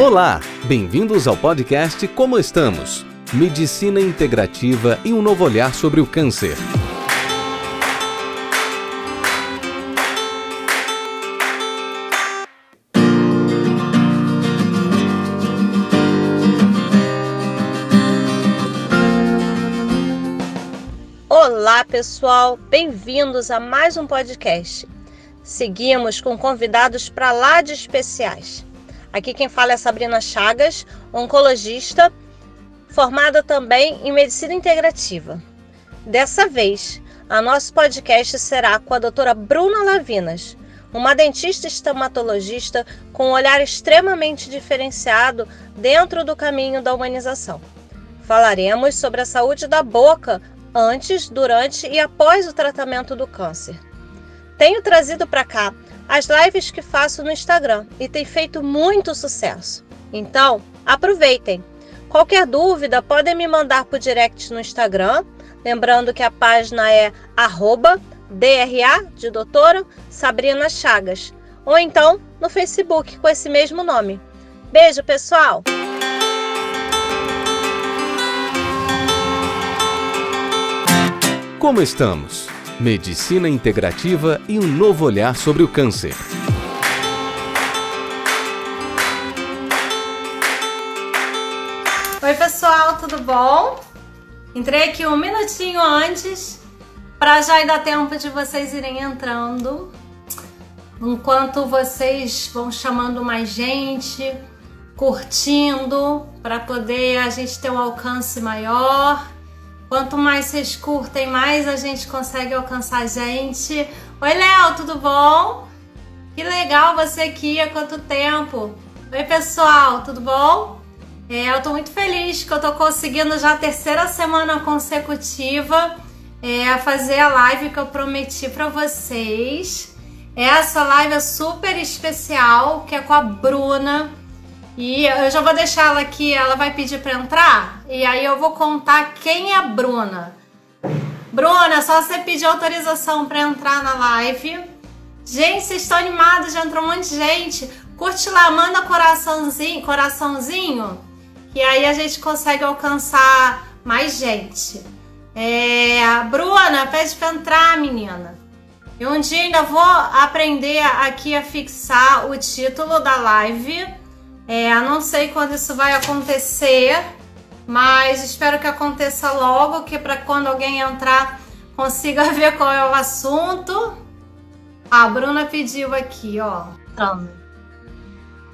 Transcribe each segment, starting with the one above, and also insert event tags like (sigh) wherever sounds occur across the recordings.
Olá, bem-vindos ao podcast Como Estamos? Medicina integrativa e um novo olhar sobre o câncer. Olá, pessoal, bem-vindos a mais um podcast. Seguimos com convidados para lá de especiais. Aqui quem fala é Sabrina Chagas, oncologista, formada também em medicina integrativa. Dessa vez, a nosso podcast será com a doutora Bruna Lavinas, uma dentista estomatologista com um olhar extremamente diferenciado dentro do caminho da humanização. Falaremos sobre a saúde da boca antes, durante e após o tratamento do câncer. Tenho trazido para cá as lives que faço no Instagram e tem feito muito sucesso. Então, aproveitem. Qualquer dúvida, podem me mandar por direct no Instagram, lembrando que a página é arroba DRA de doutora Sabrina Chagas, ou então no Facebook com esse mesmo nome. Beijo, pessoal! Como estamos? Medicina integrativa e um novo olhar sobre o câncer. Oi, pessoal, tudo bom? Entrei aqui um minutinho antes para já dar tempo de vocês irem entrando. Enquanto vocês vão chamando mais gente, curtindo, para poder a gente ter um alcance maior. Quanto mais vocês curtem, mais a gente consegue alcançar a gente. Oi, Léo, tudo bom? Que legal você aqui, há quanto tempo? Oi, pessoal, tudo bom? É, eu tô muito feliz que eu tô conseguindo já a terceira semana consecutiva é, fazer a live que eu prometi para vocês. Essa live é super especial, que é com a Bruna. E eu já vou deixar ela aqui, ela vai pedir para entrar e aí eu vou contar quem é a Bruna. Bruna, só você pedir autorização para entrar na live. Gente, vocês estão animados, já entrou um monte de gente. Curte lá, manda coraçãozinho, coraçãozinho, que aí a gente consegue alcançar mais gente. É, Bruna, pede para entrar, menina. E um dia ainda vou aprender aqui a fixar o título da live é, não sei quando isso vai acontecer, mas espero que aconteça logo, que para quando alguém entrar consiga (laughs) ver qual é o assunto. A Bruna pediu aqui, ó.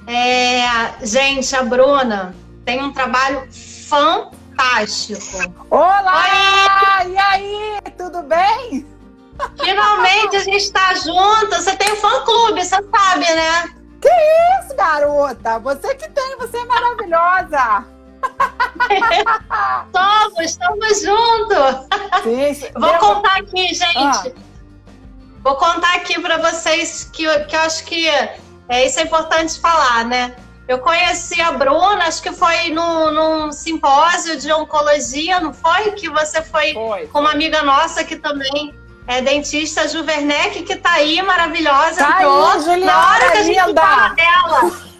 É, gente, a Bruna tem um trabalho fantástico. Olá! Oi! E aí, tudo bem? (laughs) Finalmente a gente está junto. Você tem um fã-clube, você sabe, né? Que isso, garota? Você que tem, você é maravilhosa. (laughs) somos, estamos juntos. Sim. Vou contar aqui, gente. Ah. Vou contar aqui para vocês que, que eu acho que é, isso é importante falar, né? Eu conheci a Bruna, acho que foi no, num simpósio de oncologia, não foi? Que você foi, foi com uma amiga nossa que também é, dentista Juvernec, que tá aí, maravilhosa. Tá entrou. Aí, Juliana, Na hora que a gente linda. fala dela.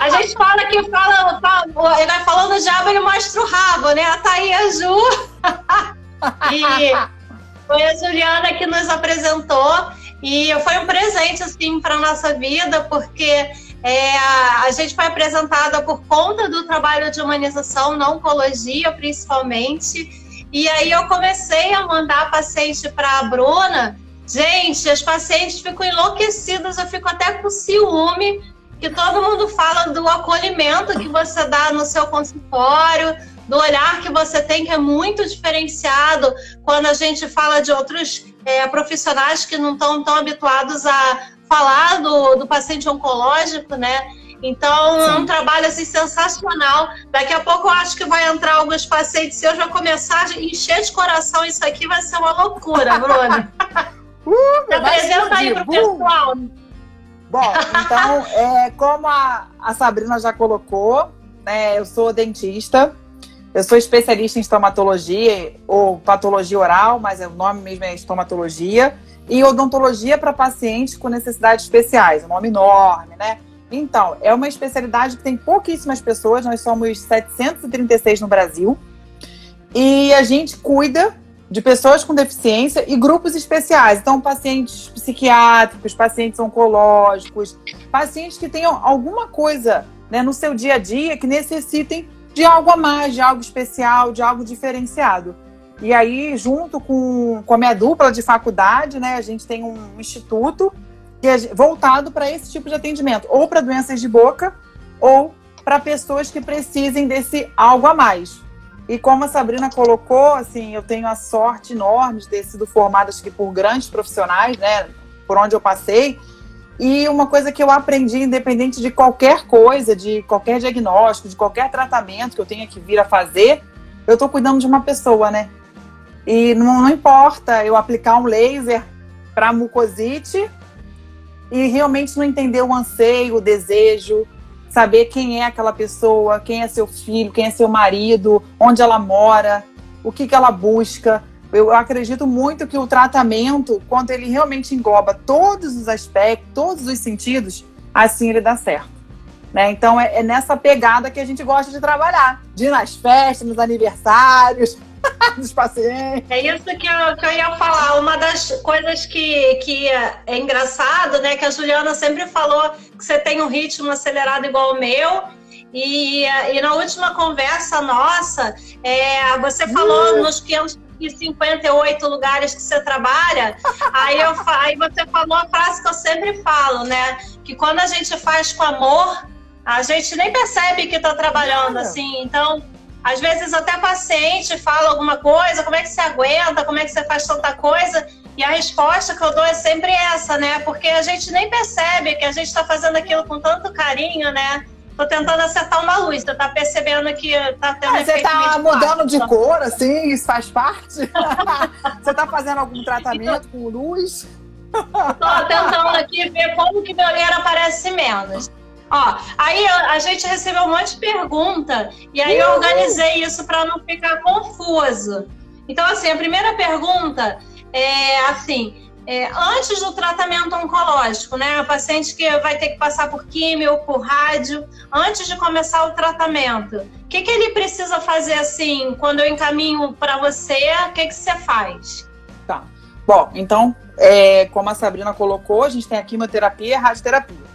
A gente fala que fala, fala, ele vai falando já, ele mostra o rabo, né? A e a Ju. e foi a Juliana que nos apresentou. E foi um presente, assim, para nossa vida, porque é, a gente foi apresentada por conta do trabalho de humanização na oncologia, principalmente. E aí eu comecei a mandar paciente para a Bruna. Gente, as pacientes ficam enlouquecidas, eu fico até com ciúme, que todo mundo fala do acolhimento que você dá no seu consultório, do olhar que você tem, que é muito diferenciado quando a gente fala de outros é, profissionais que não estão tão habituados a falar do, do paciente oncológico, né? Então, Sim. é um trabalho assim, sensacional. Daqui a pouco eu acho que vai entrar alguns pacientes e eu já começar a encher de coração isso aqui, vai ser uma loucura, (laughs) Bruna. uh, apresenta aí pro pessoal. Bom, então, (laughs) é, como a, a Sabrina já colocou, né, eu sou dentista, eu sou especialista em estomatologia ou patologia oral, mas o nome mesmo é estomatologia, e odontologia para pacientes com necessidades especiais, um nome enorme, né? Então, é uma especialidade que tem pouquíssimas pessoas, nós somos 736 no Brasil. E a gente cuida de pessoas com deficiência e grupos especiais. Então, pacientes psiquiátricos, pacientes oncológicos, pacientes que tenham alguma coisa né, no seu dia a dia que necessitem de algo a mais, de algo especial, de algo diferenciado. E aí, junto com, com a minha dupla de faculdade, né, a gente tem um instituto voltado para esse tipo de atendimento, ou para doenças de boca, ou para pessoas que precisem desse algo a mais. E como a Sabrina colocou, assim, eu tenho a sorte enorme de ter sido formada acho que por grandes profissionais, né, por onde eu passei. E uma coisa que eu aprendi, independente de qualquer coisa, de qualquer diagnóstico, de qualquer tratamento que eu tenha que vir a fazer, eu estou cuidando de uma pessoa, né? E não, não importa eu aplicar um laser para mucosite e realmente não entender o anseio, o desejo, saber quem é aquela pessoa, quem é seu filho, quem é seu marido, onde ela mora, o que, que ela busca. Eu acredito muito que o tratamento, quando ele realmente engloba todos os aspectos, todos os sentidos, assim ele dá certo. Né? Então é, é nessa pegada que a gente gosta de trabalhar, de ir nas festas, nos aniversários, (laughs) dos pacientes. É isso que eu, que eu ia falar. Uma das coisas que, que é engraçado, né? Que a Juliana sempre falou que você tem um ritmo acelerado igual o meu. E, e na última conversa nossa, é, você falou uh. nos 558 lugares que você trabalha. (laughs) aí, eu, aí você falou a frase que eu sempre falo, né? Que quando a gente faz com amor, a gente nem percebe que está trabalhando, assim. Então, às vezes até paciente fala alguma coisa, como é que você aguenta, como é que você faz tanta coisa? E a resposta que eu dou é sempre essa, né? Porque a gente nem percebe que a gente está fazendo aquilo com tanto carinho, né? Tô tentando acertar uma luz, você tá percebendo que tá tendo ah, Você tá mudando de cor, assim, isso faz parte? (laughs) você tá fazendo algum tratamento com luz? Tô tentando aqui ver como que meu olheiro aparece menos. Ó, aí a gente recebeu um monte de pergunta e aí eu organizei isso para não ficar confuso. Então, assim, a primeira pergunta é assim: é, antes do tratamento oncológico, né? O paciente que vai ter que passar por químio, por rádio, antes de começar o tratamento, o que, que ele precisa fazer assim? Quando eu encaminho para você, o que, que você faz? Tá. Bom, então, é, como a Sabrina colocou, a gente tem a quimioterapia e a radioterapia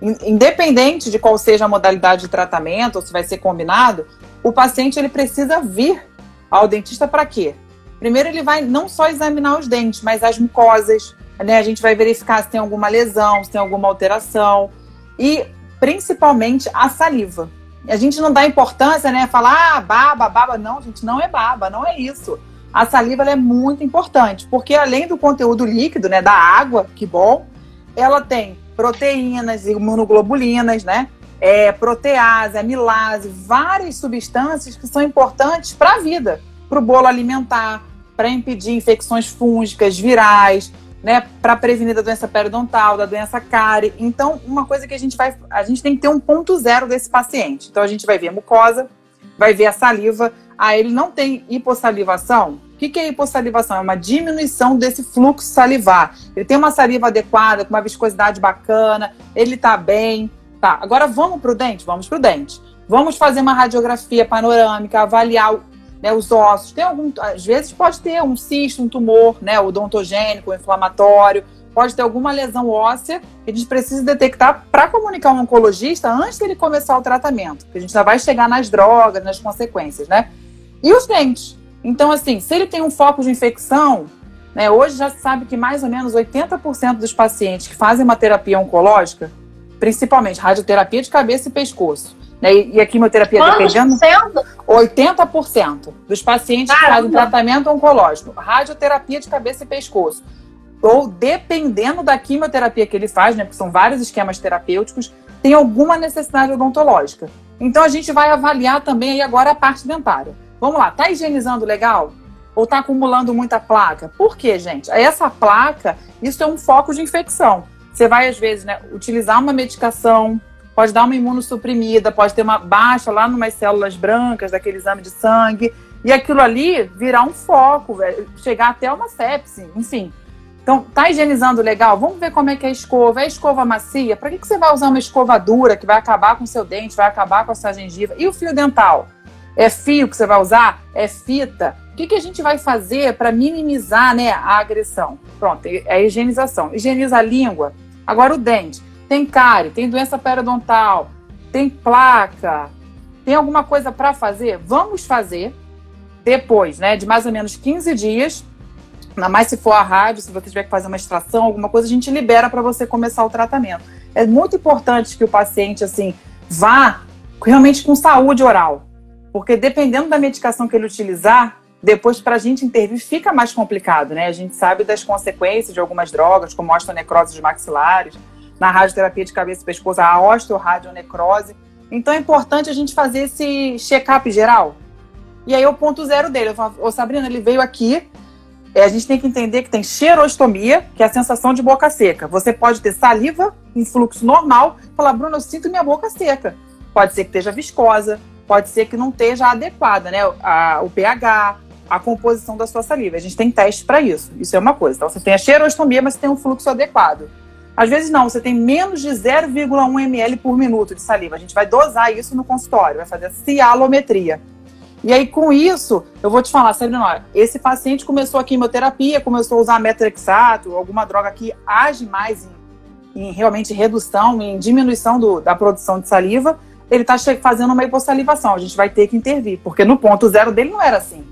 independente de qual seja a modalidade de tratamento ou se vai ser combinado, o paciente ele precisa vir ao dentista para quê? Primeiro ele vai não só examinar os dentes, mas as mucosas, né? A gente vai verificar se tem alguma lesão, se tem alguma alteração e principalmente a saliva. A gente não dá importância, né? Falar ah, baba, baba, não, gente, não é baba, não é isso. A saliva é muito importante, porque além do conteúdo líquido, né, da água, que bom, ela tem proteínas, imunoglobulinas, né? É, protease, amilase, várias substâncias que são importantes para a vida, para o bolo alimentar, para impedir infecções fúngicas, virais, né, para prevenir da doença periodontal, da doença cárie. Então, uma coisa que a gente vai, a gente tem que ter um ponto zero desse paciente. Então, a gente vai ver a mucosa, vai ver a saliva. Ah, ele não tem hipossalivação? O que, que é hipossalivação? É uma diminuição desse fluxo salivar. Ele tem uma saliva adequada, com uma viscosidade bacana, ele está bem. Tá, agora vamos para o dente? Vamos para o dente. Vamos fazer uma radiografia panorâmica, avaliar né, os ossos. Tem algum, às vezes pode ter um cisto, um tumor, né, odontogênico, inflamatório, pode ter alguma lesão óssea que a gente precisa detectar para comunicar ao oncologista antes dele começar o tratamento, porque a gente já vai chegar nas drogas, nas consequências, né? E os dentes? Então, assim, se ele tem um foco de infecção, né, hoje já se sabe que mais ou menos 80% dos pacientes que fazem uma terapia oncológica, principalmente radioterapia de cabeça e pescoço, né, e a quimioterapia Quantos dependendo. 80% dos pacientes Caramba. que fazem tratamento oncológico, radioterapia de cabeça e pescoço. Ou dependendo da quimioterapia que ele faz, né, porque são vários esquemas terapêuticos, tem alguma necessidade odontológica. Então a gente vai avaliar também aí agora a parte dentária. Vamos lá, tá higienizando legal? Ou tá acumulando muita placa? Por quê, gente? Essa placa, isso é um foco de infecção. Você vai, às vezes, né, utilizar uma medicação, pode dar uma imunossuprimida, pode ter uma baixa lá numas células brancas daquele exame de sangue, e aquilo ali virar um foco, chegar até uma sepse, enfim. Então, tá higienizando legal? Vamos ver como é que é a escova. É a escova macia? Para que, que você vai usar uma escova dura que vai acabar com seu dente, vai acabar com a sua gengiva? E o fio dental? É fio que você vai usar? É fita? O que, que a gente vai fazer para minimizar né, a agressão? Pronto, é a higienização. Higieniza a língua. Agora o dente. Tem cárie, tem doença periodontal, tem placa, tem alguma coisa para fazer? Vamos fazer depois, né, de mais ou menos 15 dias Ainda mais se for a rádio, se você tiver que fazer uma extração, alguma coisa, a gente libera para você começar o tratamento. É muito importante que o paciente, assim, vá realmente com saúde oral. Porque dependendo da medicação que ele utilizar, depois para a gente intervir fica mais complicado, né? A gente sabe das consequências de algumas drogas, como osteonecrose maxilares, na radioterapia de cabeça e pescoço, a osteoradionecrose. Então é importante a gente fazer esse check-up geral. E aí o ponto zero dele, eu falo, ô Sabrina, ele veio aqui, é, a gente tem que entender que tem cheirostomia, que é a sensação de boca seca. Você pode ter saliva em fluxo normal, falar, Bruno, eu sinto minha boca seca. Pode ser que esteja viscosa, pode ser que não esteja adequada, né? A, o pH, a composição da sua saliva. A gente tem testes para isso. Isso é uma coisa. Então, você tem a cheirostomia, mas você tem um fluxo adequado. Às vezes não, você tem menos de 0,1 ml por minuto de saliva. A gente vai dosar isso no consultório, vai fazer a cialometria. E aí, com isso, eu vou te falar, Sabrina, esse paciente começou a quimioterapia, começou a usar metrexato, alguma droga que age mais em, em realmente redução, em diminuição do, da produção de saliva, ele está fazendo uma hipossalivação. A gente vai ter que intervir, porque no ponto zero dele não era assim.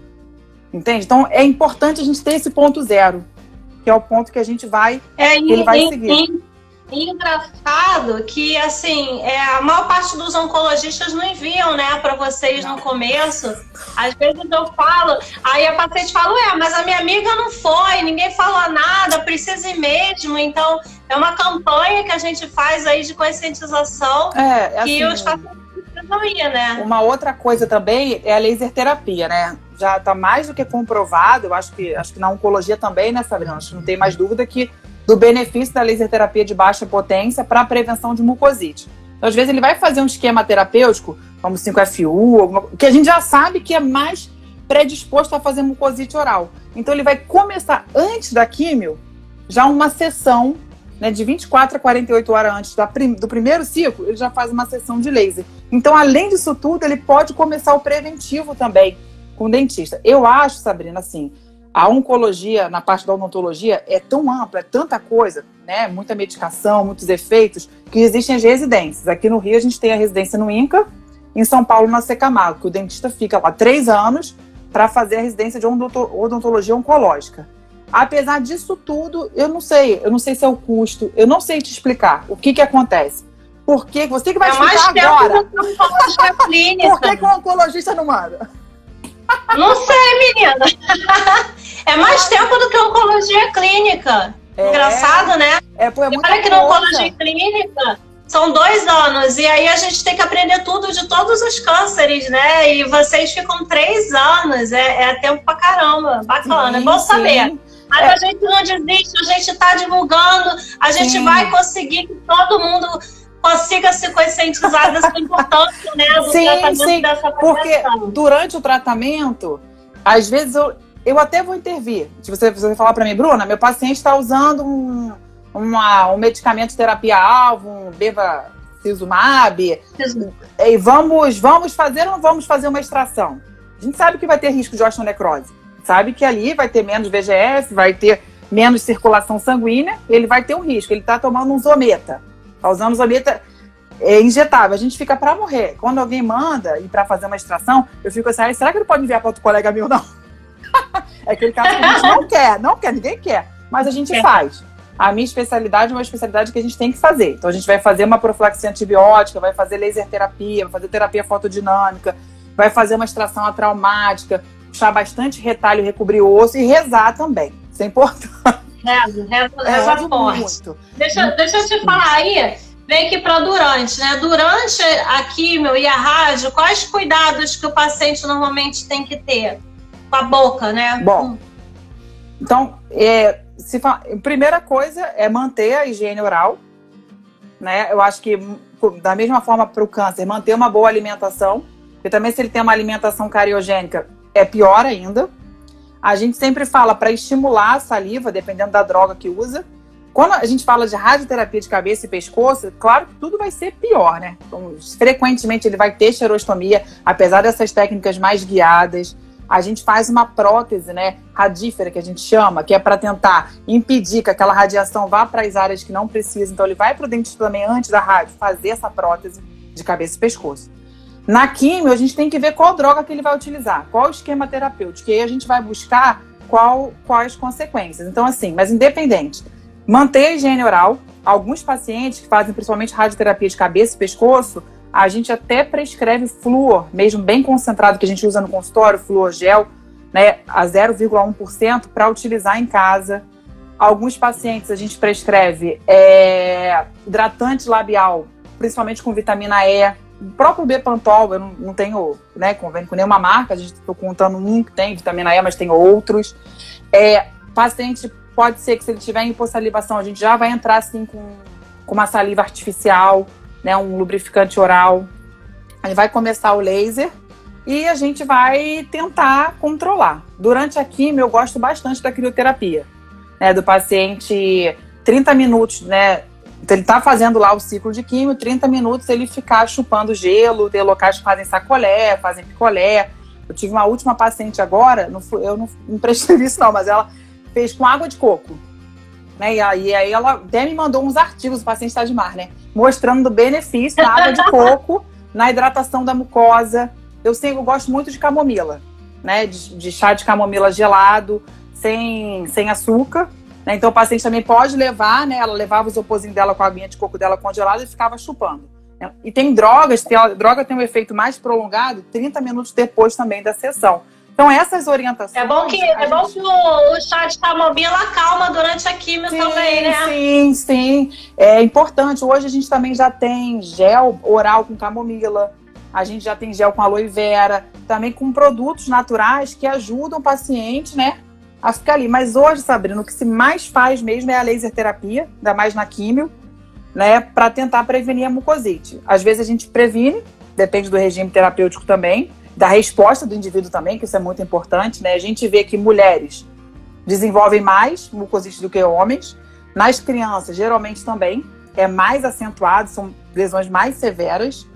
Entende? Então, é importante a gente ter esse ponto zero, que é o ponto que a gente vai, é, ele e, vai e, seguir. E engraçado que, assim, é, a maior parte dos oncologistas não enviam, né, para vocês no começo. Às vezes eu falo, aí a paciente fala, ué, mas a minha amiga não foi, ninguém falou nada, precisa ir mesmo. Então, é uma campanha que a gente faz aí de conscientização é, é que assim, os pacientes precisam ir, né? Uma outra coisa também é a laser terapia, né? Já está mais do que comprovado, eu acho que, acho que na oncologia também, né, Sabrina? Acho que não tem mais dúvida que do benefício da laser terapia de baixa potência para a prevenção de mucosite. Então, às vezes, ele vai fazer um esquema terapêutico, como 5FU, alguma, que a gente já sabe que é mais predisposto a fazer mucosite oral. Então, ele vai começar antes da químio, já uma sessão né, de 24 a 48 horas antes da do primeiro ciclo, ele já faz uma sessão de laser. Então, além disso tudo, ele pode começar o preventivo também com o dentista. Eu acho, Sabrina, assim, a oncologia, na parte da odontologia, é tão ampla, é tanta coisa, né? Muita medicação, muitos efeitos, que existem as residências. Aqui no Rio, a gente tem a residência no INCA, em São Paulo, na Secamago, que o dentista fica lá três anos para fazer a residência de odontologia oncológica. Apesar disso tudo, eu não sei, eu não sei se é o custo, eu não sei te explicar o que que acontece. Por que você que vai é explicar agora? Por que, que o oncologista não manda? Não sei, menina. (laughs) É mais tempo do que oncologia clínica. É, Engraçado, né? É, pô, é muito Olha que na oncologia clínica são dois anos, e aí a gente tem que aprender tudo de todos os cânceres, né? E vocês ficam três anos, é, é tempo pra caramba. Bacana, sim, é bom sim. saber. Mas é. a gente não desiste, a gente está divulgando, a gente sim. vai conseguir que todo mundo consiga se conscientizar dessa importância né, do sim, tratamento sim, Porque durante o tratamento, às vezes eu, eu até vou intervir. Se você, você falar para mim, Bruna, meu paciente está usando um, uma, um medicamento de terapia-alvo, um bevacizumab, e vamos, vamos fazer ou não vamos fazer uma extração? A gente sabe que vai ter risco de osteonecrose. Sabe que ali vai ter menos VGF, vai ter menos circulação sanguínea, ele vai ter um risco. Ele está tomando um zometa Tá usando zolita é, injetável. A gente fica para morrer. Quando alguém manda ir para fazer uma extração, eu fico assim, será que ele pode enviar para outro colega meu? Não. (laughs) é aquele caso que a gente não quer, não quer, ninguém quer. Mas a gente é. faz. A minha especialidade é uma especialidade que a gente tem que fazer. Então a gente vai fazer uma profilaxia antibiótica, vai fazer laser terapia, vai fazer terapia fotodinâmica, vai fazer uma extração atraumática, puxar bastante retalho, recobrir o osso e rezar também. Isso é importante. Rezo, rezo é, forte. Muito. Deixa, deixa eu te falar aí, vem aqui para durante, né? Durante a químio e a rádio, quais cuidados que o paciente normalmente tem que ter com a boca, né? Bom, então, é, se fala, primeira coisa é manter a higiene oral, né? Eu acho que da mesma forma para o câncer, manter uma boa alimentação, porque também se ele tem uma alimentação cariogênica, é pior ainda. A gente sempre fala para estimular a saliva, dependendo da droga que usa. Quando a gente fala de radioterapia de cabeça e pescoço, claro que tudo vai ser pior, né? Então, frequentemente ele vai ter xerostomia, apesar dessas técnicas mais guiadas. A gente faz uma prótese, né, radífera, que a gente chama, que é para tentar impedir que aquela radiação vá para as áreas que não precisa. Então ele vai para o dentista também antes da rádio fazer essa prótese de cabeça e pescoço. Na químio, a gente tem que ver qual droga que ele vai utilizar, qual esquema terapêutico, e aí a gente vai buscar qual, quais consequências. Então, assim, mas independente, manter a higiene oral. Alguns pacientes que fazem principalmente radioterapia de cabeça e pescoço, a gente até prescreve flúor, mesmo bem concentrado, que a gente usa no consultório, flúor gel, né, a 0,1% para utilizar em casa. Alguns pacientes a gente prescreve é, hidratante labial, principalmente com vitamina E, o próprio Bepantol, eu não, não tenho né, convênio com nenhuma marca, a gente está contando um que tem vitamina E, mas tem outros. É, paciente pode ser que se ele tiver hipossalivação, a gente já vai entrar assim com, com uma saliva artificial, né, um lubrificante oral. Gente vai começar o laser e a gente vai tentar controlar. Durante a quimio, eu gosto bastante da crioterapia, né, do paciente 30 minutos, né, então, ele está fazendo lá o ciclo de químio, 30 minutos ele ficar chupando gelo, tem locais que fazem sacolé, fazem picolé. Eu tive uma última paciente agora, não fui, eu não, (laughs) não prestei isso não, mas ela fez com água de coco. Né? E, aí, aí ela até me mandou uns artigos, o paciente está de mar, né? Mostrando o benefício da água de (laughs) coco na hidratação da mucosa. Eu sei, eu gosto muito de camomila, né? De, de chá de camomila gelado, sem, sem açúcar. Né? Então o paciente também pode levar, né? Ela levava os opozinhos dela com a aguinha de coco dela congelada e ficava chupando. Né? E tem drogas, a droga tem um efeito mais prolongado 30 minutos depois também da sessão. Então, essas orientações. É bom que, é bom que o, o chá de camomila acalma durante a químio sim, também, né? Sim, sim. É importante. Hoje a gente também já tem gel oral com camomila. A gente já tem gel com aloe vera, também com produtos naturais que ajudam o paciente, né, a ficar ali. Mas hoje, Sabrina, o que se mais faz mesmo é a laser terapia, ainda mais na químio, né, para tentar prevenir a mucosite. Às vezes a gente previne, depende do regime terapêutico também, da resposta do indivíduo também, que isso é muito importante, né? A gente vê que mulheres desenvolvem mais mucosite do que homens. Nas crianças, geralmente também é mais acentuado, são lesões mais severas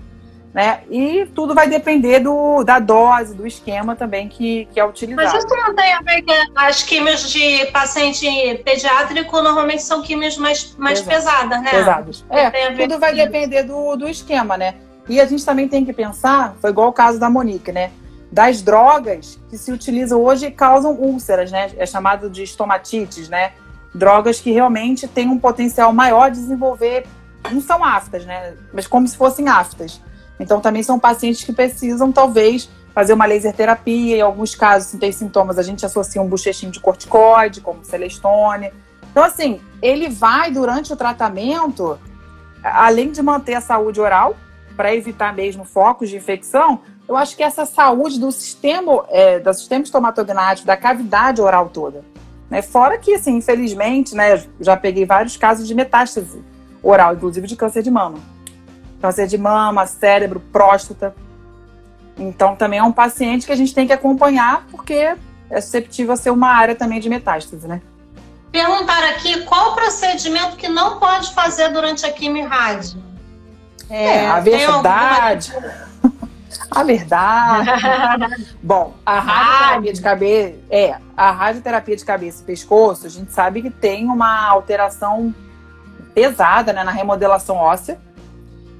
né? E tudo vai depender do, da dose, do esquema também que, que é utilizado. Mas isso não tem a ver com as químios de paciente pediátrico normalmente são químios mais, mais pesadas, né? Pesados. É, tudo vai depender do, do esquema, né? E a gente também tem que pensar, foi igual o caso da Monique, né? Das drogas que se utilizam hoje causam úlceras, né? É chamado de estomatites, né? Drogas que realmente têm um potencial maior de desenvolver, não são aftas, né? Mas como se fossem aftas então, também são pacientes que precisam, talvez, fazer uma laser terapia. Em alguns casos, se tem sintomas, a gente associa um bochechinho de corticoide, como celestone. Então, assim, ele vai, durante o tratamento, além de manter a saúde oral, para evitar mesmo focos de infecção, eu acho que essa saúde do sistema, é, do sistema estomatognático, da cavidade oral toda. Né? Fora que, assim, infelizmente, né, já peguei vários casos de metástase oral, inclusive de câncer de mama câncer de mama, cérebro, próstata. Então, também é um paciente que a gente tem que acompanhar, porque é susceptível a ser uma área também de metástase, né? Perguntar aqui qual o procedimento que não pode fazer durante a quimio-rádio? É, é, a verdade. (laughs) a verdade. Bom, a radioterapia de cabeça. É, a radioterapia de cabeça e pescoço, a gente sabe que tem uma alteração pesada né, na remodelação óssea.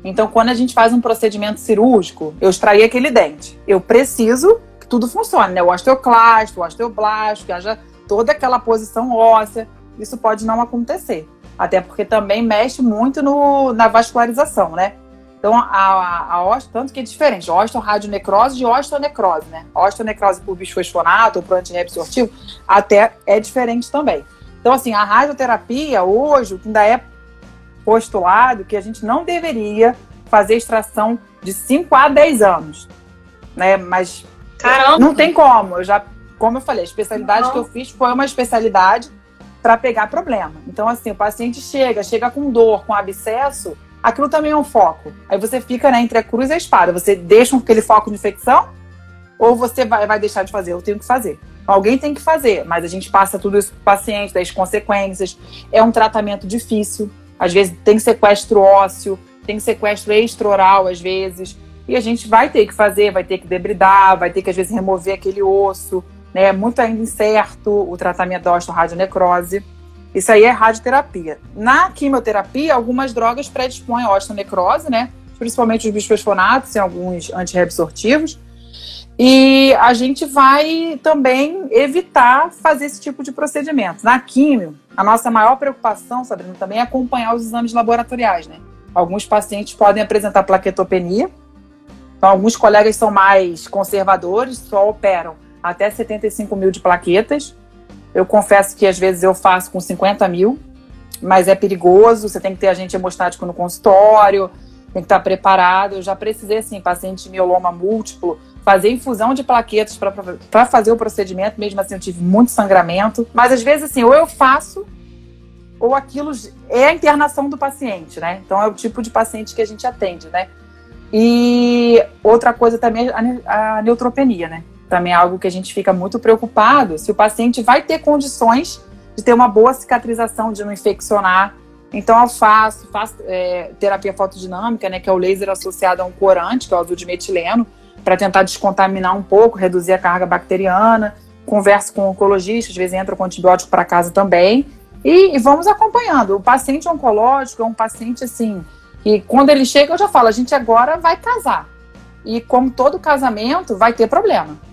Então, quando a gente faz um procedimento cirúrgico, eu extraí aquele dente. Eu preciso que tudo funcione, né? O osteoclasto, o osteoblasto, que haja toda aquela posição óssea. Isso pode não acontecer. Até porque também mexe muito no, na vascularização, né? Então, a, a, a tanto que é diferente, osteoradionecrose de osteonecrose, né? Osteonecrose por bisfosfonato ou por antirreabsortivo, até é diferente também. Então, assim, a radioterapia hoje, o que ainda é postulado que a gente não deveria fazer extração de 5 a 10 anos. Né? Mas Caramba. não tem como. Eu já, como eu falei, a especialidade não. que eu fiz foi uma especialidade para pegar problema. Então, assim, o paciente chega, chega com dor, com abscesso, aquilo também é um foco. Aí você fica né, entre a cruz e a espada. Você deixa aquele foco de infecção ou você vai, vai deixar de fazer? Eu tenho que fazer. Alguém tem que fazer, mas a gente passa tudo isso para o paciente, das consequências. É um tratamento difícil. Às vezes tem sequestro ósseo, tem sequestro extraoral, às vezes. E a gente vai ter que fazer, vai ter que debridar, vai ter que, às vezes, remover aquele osso. Né? É muito ainda incerto o tratamento da osteoradionecrose. Isso aí é radioterapia. Na quimioterapia, algumas drogas predispõem à osteonecrose, né? Principalmente os bisfosfonatos e alguns antirreabsortivos. E a gente vai também evitar fazer esse tipo de procedimento. Na químio, a nossa maior preocupação, Sabrina, também é acompanhar os exames laboratoriais, né? Alguns pacientes podem apresentar plaquetopenia. Então, alguns colegas são mais conservadores, só operam até 75 mil de plaquetas. Eu confesso que às vezes eu faço com 50 mil, mas é perigoso, você tem que ter agente hemostático no consultório, tem que estar preparado. Eu já precisei, assim, paciente de mieloma múltiplo, fazer infusão de plaquetas para fazer o procedimento, mesmo assim eu tive muito sangramento. Mas às vezes, assim, ou eu faço, ou aquilo é a internação do paciente, né? Então é o tipo de paciente que a gente atende, né? E outra coisa também é a neutropenia, né? Também é algo que a gente fica muito preocupado se o paciente vai ter condições de ter uma boa cicatrização, de não infeccionar. Então, eu faço, faço é, terapia fotodinâmica, né, que é o laser associado a um corante, que é o azul de metileno, para tentar descontaminar um pouco, reduzir a carga bacteriana. Converso com o oncologista, às vezes entra com antibiótico para casa também. E, e, vamos acompanhando. O paciente oncológico é um paciente assim, que quando ele chega, eu já falo, a gente agora vai casar. E como todo casamento, vai ter problema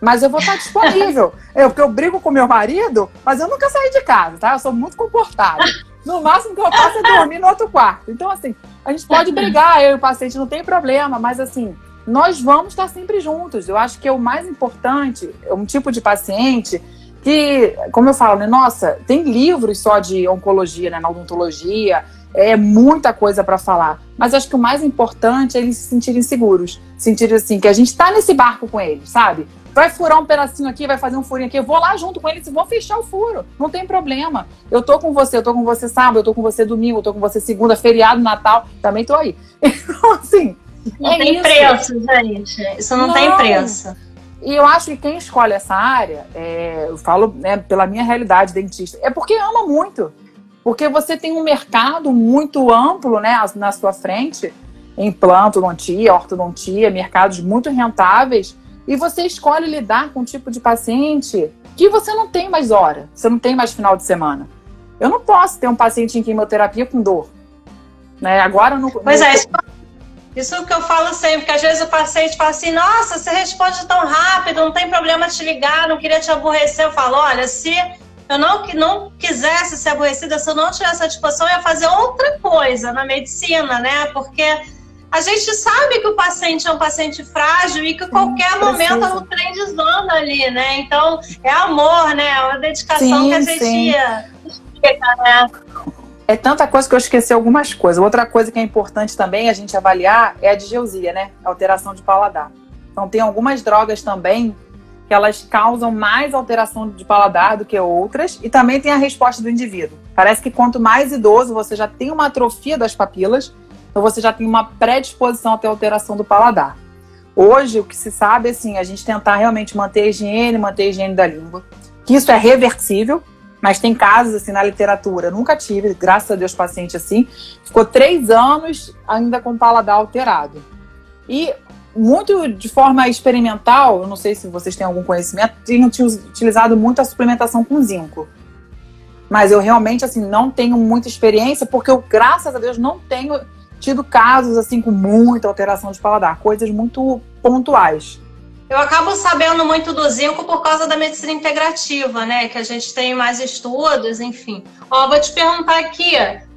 mas eu vou estar disponível. eu, porque eu brigo com meu marido, mas eu nunca saí de casa, tá? Eu sou muito comportada. No máximo que eu faço é dormir no outro quarto. Então, assim, a gente pode brigar, eu e o paciente, não tem problema, mas assim, nós vamos estar sempre juntos. Eu acho que é o mais importante, é um tipo de paciente que, como eu falo, né, nossa, tem livros só de oncologia, né, na odontologia, é muita coisa para falar. Mas acho que o mais importante é eles se sentirem seguros. Sentirem assim, que a gente está nesse barco com eles, sabe? Vai furar um pedacinho aqui, vai fazer um furinho aqui, eu vou lá junto com eles e vou fechar o furo. Não tem problema. Eu tô com você, eu tô com você sábado, eu tô com você domingo, eu tô com você segunda, feriado, Natal, também tô aí. (laughs) Então, assim. Não é tem isso. preço, gente. Isso não, não, tem preço. E eu acho que quem escolhe essa área, é, eu falo né, pela minha realidade dentista, é porque ama muito. Porque você tem um mercado muito amplo né, na sua frente, implantodontia, ortodontia, mercados muito rentáveis e você escolhe lidar com um tipo de paciente que você não tem mais hora, você não tem mais final de semana. Eu não posso ter um paciente em quimioterapia com dor. Né? Agora no. Pois é, isso, isso que eu falo sempre, porque às vezes o paciente fala assim, nossa, você responde tão rápido, não tem problema te ligar, não queria te aborrecer. Eu falo, olha, se eu não, não quisesse ser aborrecida, se eu não tivesse a disposição, eu ia fazer outra coisa na medicina, né? Porque a gente sabe que o paciente é um paciente frágil e que qualquer sim, momento é um trem desanda ali, né? Então, é amor, né? É uma dedicação sim, que a gente ia explica, né? É tanta coisa que eu esqueci algumas coisas. Outra coisa que é importante também a gente avaliar é a digeusia, né? A alteração de paladar. Então, tem algumas drogas também que elas causam mais alteração de paladar do que outras e também tem a resposta do indivíduo. Parece que quanto mais idoso você já tem uma atrofia das papilas, então você já tem uma predisposição a ter alteração do paladar. Hoje, o que se sabe é assim, a gente tentar realmente manter a higiene, manter a higiene da língua, que isso é reversível, mas tem casos assim na literatura, nunca tive, graças a Deus, paciente assim, ficou três anos ainda com o paladar alterado. E muito de forma experimental, eu não sei se vocês têm algum conhecimento, tenho utilizado muito a suplementação com zinco. Mas eu realmente assim não tenho muita experiência, porque eu, graças a Deus, não tenho tido casos assim com muita alteração de paladar, coisas muito pontuais. Eu acabo sabendo muito do zinco por causa da medicina integrativa, né? Que a gente tem mais estudos, enfim. Ó, vou te perguntar aqui,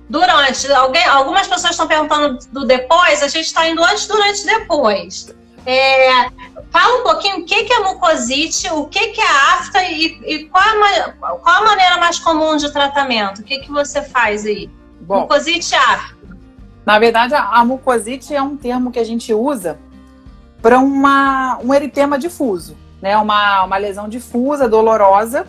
durante, alguém, algumas pessoas estão perguntando do depois, a gente está indo antes, durante, depois. É, fala um pouquinho o que, que é mucosite, o que, que é afta e, e qual, a, qual, a, maneira mais comum de tratamento? O que, que você faz aí? Bom, mucosite afta. Na verdade, a mucosite é um termo que a gente usa para um eritema difuso, né? Uma, uma lesão difusa, dolorosa.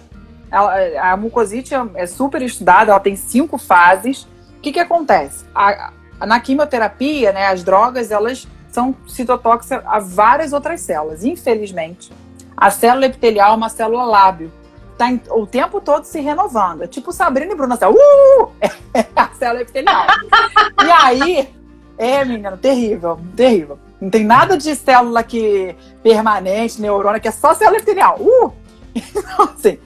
A, a mucosite é, é super estudada, ela tem cinco fases. O que, que acontece? A, na quimioterapia, né, as drogas, elas são citotóxicas a várias outras células. Infelizmente, A célula epitelial é uma célula lábio. Está o tempo todo se renovando. É tipo Sabrina e Bruna. Assim, uh! (laughs) É a célula epitelial. e aí, é, menina, terrível, terrível. Não tem nada de célula que permanente, neurônio, que é só célula epitelial. Uh! (laughs) Então, assim,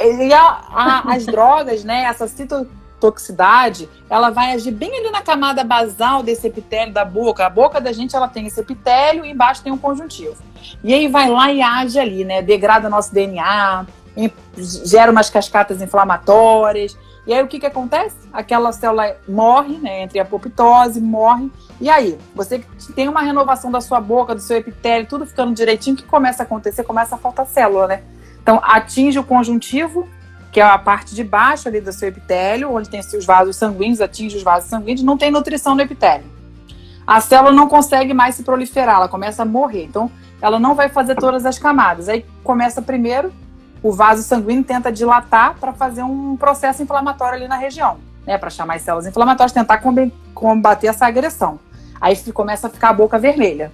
e a, a, as drogas, né, essa citotoxicidade, ela vai agir bem ali na camada basal desse epitélio da boca. A boca da gente, ela tem esse epitélio e embaixo tem um conjuntivo. E aí vai lá e age ali, né, degrada nosso DNA, gera umas cascatas inflamatórias. E aí o que, que acontece? Aquela célula morre, né, entre a apoptose, morre. E aí, você tem uma renovação da sua boca, do seu epitélio, tudo ficando direitinho, o que começa a acontecer? Começa a faltar célula, né? Então, atinge o conjuntivo, que é a parte de baixo ali do seu epitélio, onde tem os vasos sanguíneos, atinge os vasos sanguíneos, não tem nutrição no epitélio. A célula não consegue mais se proliferar, ela começa a morrer. Então, ela não vai fazer todas as camadas. Aí começa primeiro, o vaso sanguíneo tenta dilatar para fazer um processo inflamatório ali na região, né? Para chamar as células inflamatórias, tentar combater essa agressão. Aí começa a ficar a boca vermelha.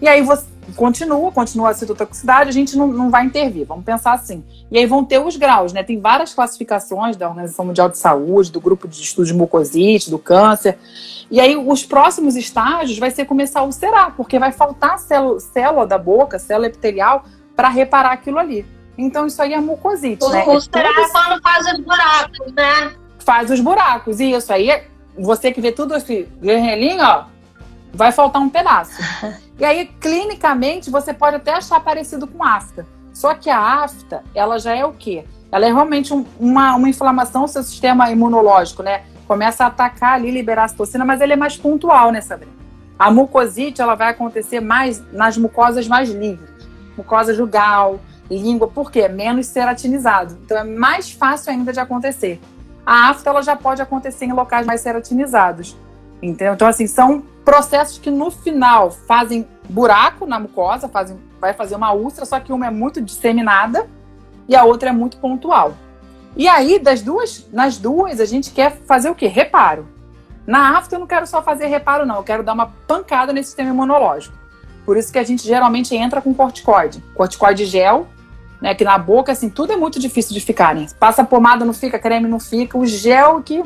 E aí você continua, continua a citotoxicidade, a gente não, não vai intervir, vamos pensar assim. E aí vão ter os graus, né? Tem várias classificações da Organização Mundial de Saúde, do grupo de estudos de mucosite, do câncer. E aí os próximos estágios vai ser começar a ulcerar, porque vai faltar célula, célula da boca, célula epitelial, para reparar aquilo ali. Então isso aí é mucosite, o, né? É quando faz os buracos, né? Faz os buracos, e isso aí, você que vê tudo esse vermelhinho, ó, vai faltar um pedaço. (laughs) E aí, clinicamente, você pode até achar parecido com afta. Só que a afta, ela já é o quê? Ela é realmente um, uma, uma inflamação do seu sistema imunológico, né? Começa a atacar ali, liberar a citocina, mas ele é mais pontual, né, Sabrina? A mucosite, ela vai acontecer mais nas mucosas mais livres. Mucosa jugal, língua, por quê? Menos ceratinizado. Então, é mais fácil ainda de acontecer. A afta, ela já pode acontecer em locais mais ceratinizados. Entendeu? Então, assim, são processos que no final fazem buraco na mucosa, fazem, vai fazer uma úlcera, só que uma é muito disseminada e a outra é muito pontual. E aí, das duas, nas duas, a gente quer fazer o quê? Reparo. Na afta, eu não quero só fazer reparo, não. Eu quero dar uma pancada nesse sistema imunológico. Por isso que a gente geralmente entra com corticoide. Corticoide gel, né? Que na boca, assim, tudo é muito difícil de ficar, né? Passa pomada, não fica, creme não fica. O gel que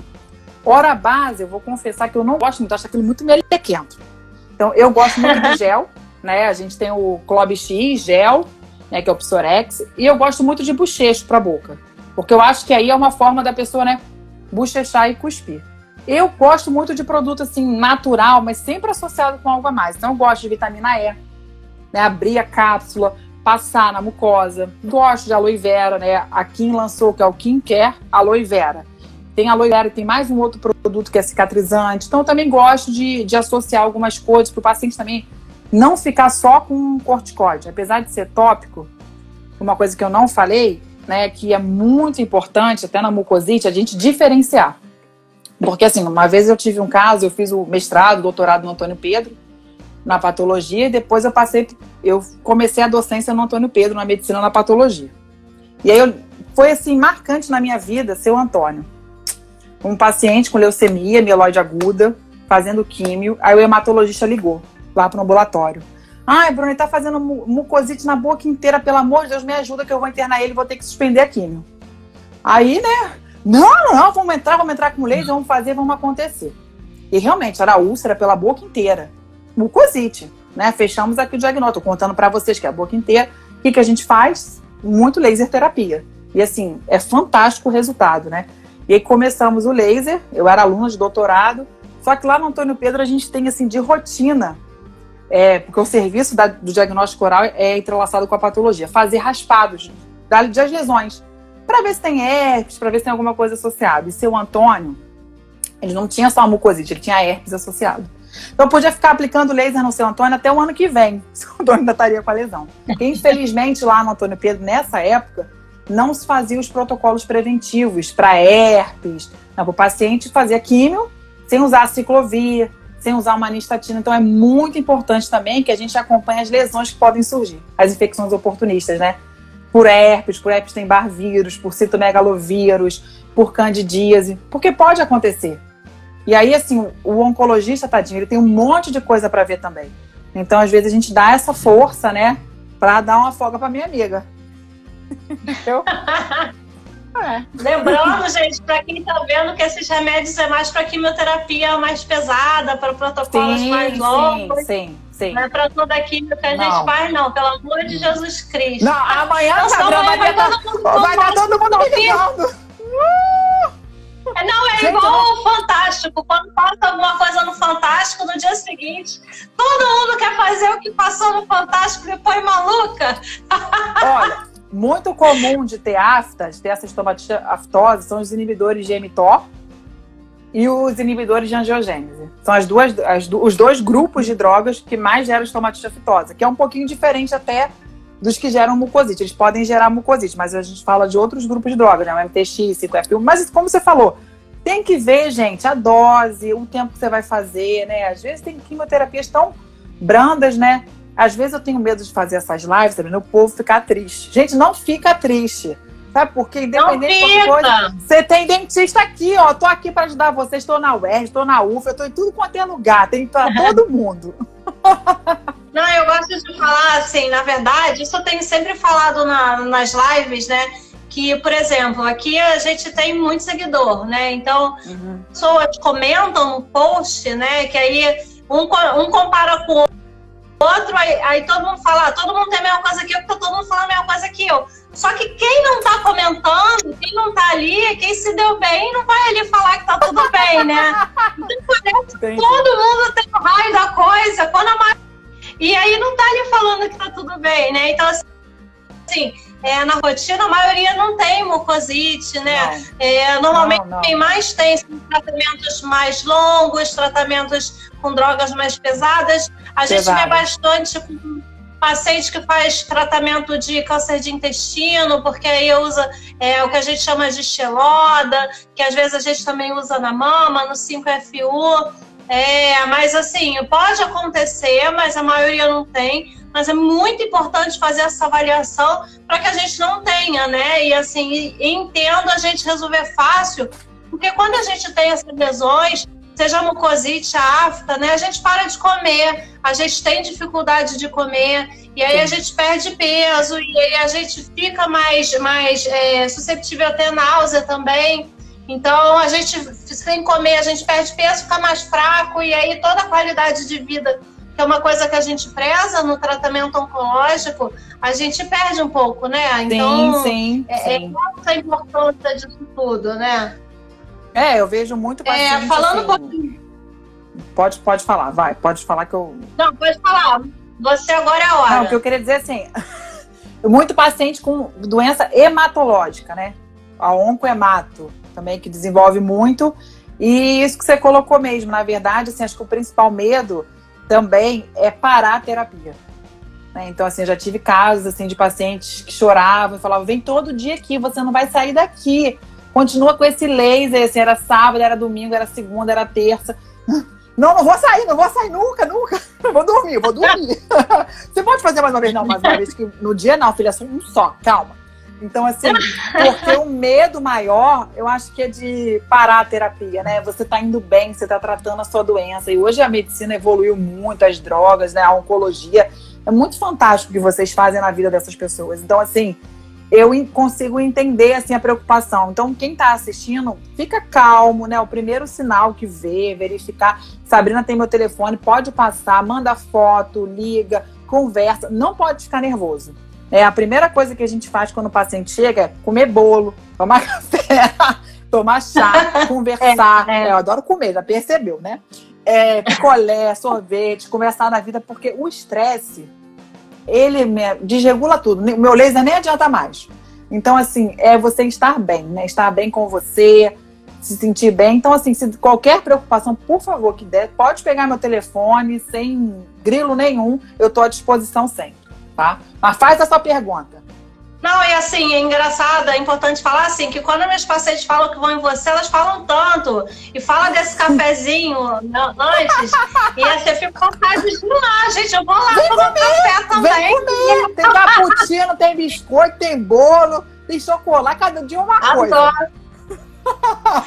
Hora base, eu vou confessar que eu não gosto muito, acho aquilo muito melequento. Então, eu gosto muito de (laughs) gel, né? A gente tem o Club X, gel, né, que é o Psorex, e eu gosto muito de bochecho para boca, porque eu acho que aí é uma forma da pessoa, né, bochechar e cuspir. Eu gosto muito de produto assim natural, mas sempre associado com algo a mais. Então eu gosto de vitamina E, né, abrir a cápsula, passar na mucosa. Gosto de aloe vera, né? A Kim lançou que é o Kim Care Aloe Vera. Tem aloe vera, tem mais um outro produto que é cicatrizante. Então, eu também gosto de, de associar algumas coisas para o paciente também não ficar só com um corticóide. Apesar de ser tópico, uma coisa que eu não falei, né, que é muito importante, até na mucosite, a gente diferenciar. Porque, assim, uma vez eu tive um caso, eu fiz o mestrado, doutorado no Antônio Pedro, na patologia, e depois eu passei, eu comecei a docência no Antônio Pedro, na medicina na patologia. E aí eu, foi, assim, marcante na minha vida ser o Antônio um paciente com leucemia, mieloide aguda, fazendo químio. Aí o hematologista ligou lá para o ambulatório. Ai, Bruno, ele tá fazendo mucosite na boca inteira, pelo amor de Deus, me ajuda que eu vou internar ele, vou ter que suspender a químio. Aí, né? Não, não, vamos entrar, vamos entrar com laser, vamos fazer, vamos acontecer. E realmente, era úlcera pela boca inteira. Mucosite, né? Fechamos aqui o diagnóstico. Contando para vocês que é a boca inteira. O que, que a gente faz? Muito laser terapia. E assim, é fantástico o resultado, né? E aí começamos o laser, eu era aluna de doutorado, só que lá no Antônio Pedro a gente tem assim de rotina, é, porque o serviço da, do diagnóstico oral é entrelaçado com a patologia, fazer raspados das lesões, para ver se tem herpes, para ver se tem alguma coisa associada. E seu Antônio, ele não tinha só a mucosite, ele tinha herpes associado. Então podia ficar aplicando laser no seu Antônio até o ano que vem, (laughs) se o Antônio ainda estaria com a lesão. Porque, infelizmente, lá no Antônio Pedro, nessa época, não se fazia os protocolos preventivos para herpes. Para o paciente fazia químio sem usar a ciclovir, sem usar uma anistatina. Então é muito importante também que a gente acompanhe as lesões que podem surgir, as infecções oportunistas, né? Por herpes, por Epstein-Barr vírus, por citomegalovírus, por candidíase, porque pode acontecer. E aí, assim, o oncologista, tadinho, ele tem um monte de coisa para ver também. Então, às vezes, a gente dá essa força, né? para dar uma folga para minha amiga. Entendeu? (laughs) É. Lembrando, gente, para quem está vendo que esses remédios é mais para quimioterapia mais pesada, para protocolos sim, mais longos. Sim, sim. Sim. Não é pra toda a química que a não. gente faz, não. Pelo amor de Jesus Cristo. Não, amanhã, não, Sabrina, vai, vai, vai, todo mundo, vai dar todo mundo me ligando. É, não, é gente, igual o Fantástico. Quando passa alguma coisa no Fantástico, no dia seguinte, todo mundo quer fazer o que passou no Fantástico e depois maluca. (laughs) Olha, muito comum de ter aftas, ter essa estomatite aftose, são os inibidores de mTOR e os inibidores de angiogênese. São as duas, as, os dois grupos de drogas que mais geram estomatite aftosa, que é um pouquinho diferente até dos que geram mucosite. Eles podem gerar mucosite, mas a gente fala de outros grupos de drogas, né? O MTX, 5FU. Mas como você falou, tem que ver, gente, a dose, o tempo que você vai fazer, né? Às vezes tem quimioterapias tão brandas, né? Às vezes eu tenho medo de fazer essas lives, sabe? O povo ficar triste. Gente, não fica triste. Sabe por quê? Independente de coisa, você tem dentista aqui, ó. Tô aqui para ajudar vocês. Estou na UERJ, estou na UFA, eu tô em tudo quanto é lugar. Tem para (laughs) todo mundo. (laughs) Não, eu gosto de falar assim, na verdade, isso eu tenho sempre falado na, nas lives, né? Que, por exemplo, aqui a gente tem muito seguidor, né? Então, uhum. pessoas comentam no post, né? Que aí um, um compara com o outro, aí, aí, todo mundo fala, todo mundo tem a mesma coisa que eu, porque todo mundo fala a mesma coisa que eu. Só que quem não tá comentando, quem não tá ali, quem se deu bem, não vai ali falar que tá tudo bem, né? Então, parece todo mundo tem o raio da coisa, quando a e aí não tá ali falando que tá tudo bem, né? Então, assim, é, na rotina a maioria não tem mucosite, né? É, normalmente não, não. quem mais tem são tratamentos mais longos, tratamentos com drogas mais pesadas. A gente vê bastante com paciente que faz tratamento de câncer de intestino, porque aí usa é, o que a gente chama de xeloda, que às vezes a gente também usa na mama, no 5FU. É, mas assim, pode acontecer, mas a maioria não tem. Mas é muito importante fazer essa avaliação para que a gente não tenha, né? E assim, entendo a gente resolver fácil, porque quando a gente tem essas lesões, seja mucosite, afta, né? A gente para de comer, a gente tem dificuldade de comer, e aí a gente perde peso, e aí a gente fica mais, mais é, susceptível a ter náusea também. Então, a gente, sem comer, a gente perde peso, fica mais fraco, e aí toda a qualidade de vida, que é uma coisa que a gente preza no tratamento oncológico, a gente perde um pouco, né? Então, sim, sim, é, sim. é a importância disso tudo, né? É, eu vejo muito é, paciente, É, falando assim, um pouquinho. Pode, pode falar, vai, pode falar que eu. Não, pode falar. Você agora é a hora. Não, o que eu queria dizer assim, (laughs) muito paciente com doença hematológica, né? A oncohemato também, que desenvolve muito. E isso que você colocou mesmo, na verdade, assim, acho que o principal medo também é parar a terapia. Né? Então, assim, já tive casos assim, de pacientes que choravam e falavam: vem todo dia aqui, você não vai sair daqui. Continua com esse laser, assim, era sábado, era domingo, era segunda, era terça. (laughs) Não, não vou sair, não vou sair nunca, nunca. (laughs) Vou dormir, vou dormir. (laughs) você pode fazer mais uma vez? Não, mais uma vez, que no dia não, filha, um só, calma. Então, assim, porque o medo maior, eu acho que é de parar a terapia, né? Você tá indo bem, você tá tratando a sua doença. E hoje a medicina evoluiu muito, as drogas, né? A oncologia. É muito fantástico o que vocês fazem na vida dessas pessoas. Então, assim, eu consigo entender assim a preocupação. Então, quem está assistindo, fica calmo, né? O primeiro sinal que vê, verificar. Sabrina tem meu telefone, pode passar, manda foto, liga, conversa. Não pode ficar nervoso. É, a primeira coisa que a gente faz quando o paciente chega é comer bolo, tomar (laughs) café, tomar chá, (laughs) conversar. É, é. Eu adoro comer, já percebeu, né? É, picolé, (laughs) sorvete, conversar na vida, porque o estresse, ele me desregula tudo. O meu laser nem adianta mais. Então, assim, é você estar bem, né? Estar bem com você, se sentir bem. Então, assim, se qualquer preocupação, por favor, que der, pode pegar meu telefone, sem grilo nenhum, eu estou à disposição sempre tá? Mas faz a sua pergunta. Não, e assim, é engraçado, é importante falar assim, que quando meus pacientes falam que vão em você, elas falam tanto. E fala desse cafezinho antes, e aí você fica com vontade de ir lá, gente, eu vou lá vem comer, café também. Vem comer, tem cappuccino, tem biscoito, tem bolo, tem chocolate, cada dia uma Adoro. coisa.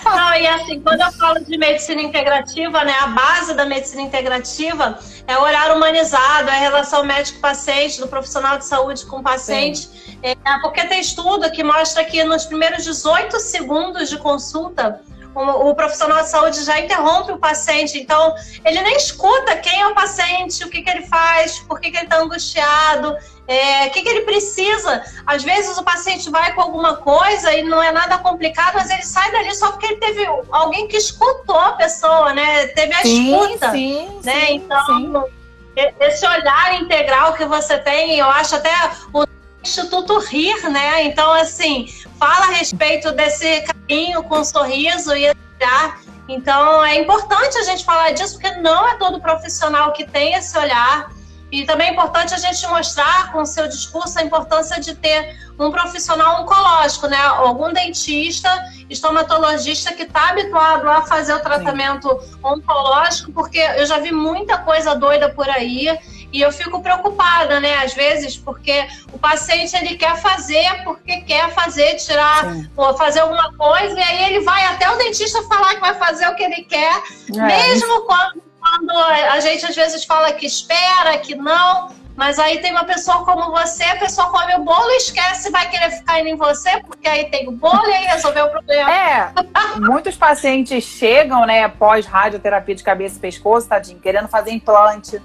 Não, e assim, quando eu falo de medicina integrativa, né, a base da medicina integrativa é o horário humanizado, é a relação médico-paciente, do profissional de saúde com o paciente. É, porque tem estudo que mostra que nos primeiros 18 segundos de consulta, o, o, profissional de saúde já interrompe o paciente, então ele nem escuta quem é o paciente, o que, que ele faz, por que, que ele está angustiado, é, o que, que ele precisa. Às vezes o paciente vai com alguma coisa e não é nada complicado, mas ele sai dali só porque ele teve alguém que escutou a pessoa, né? Teve a sim, escuta. Sim, né? Sim, então, sim. esse olhar integral que você tem, eu acho até o Instituto Rir, né? Então, assim, fala a respeito desse carinho com sorriso e olhar. Então, é importante a gente falar disso, porque não é todo profissional que tem esse olhar. E também é importante a gente mostrar com o seu discurso a importância de ter um profissional oncológico, né? Algum dentista, estomatologista que está habituado a fazer o tratamento Sim. oncológico, porque eu já vi muita coisa doida por aí e eu fico preocupada, né? Às vezes, porque o paciente ele quer fazer porque quer fazer, tirar, ou fazer alguma coisa, e aí ele vai até o dentista falar que vai fazer o que ele quer, é, mesmo quando quando a gente às vezes fala que espera, que não, mas aí tem uma pessoa como você, a pessoa come o bolo e esquece, vai querer ficar indo em você, porque aí tem o bolo e aí resolveu o problema. É, muitos pacientes chegam, né, após radioterapia de cabeça e pescoço, tadinho, querendo fazer implante,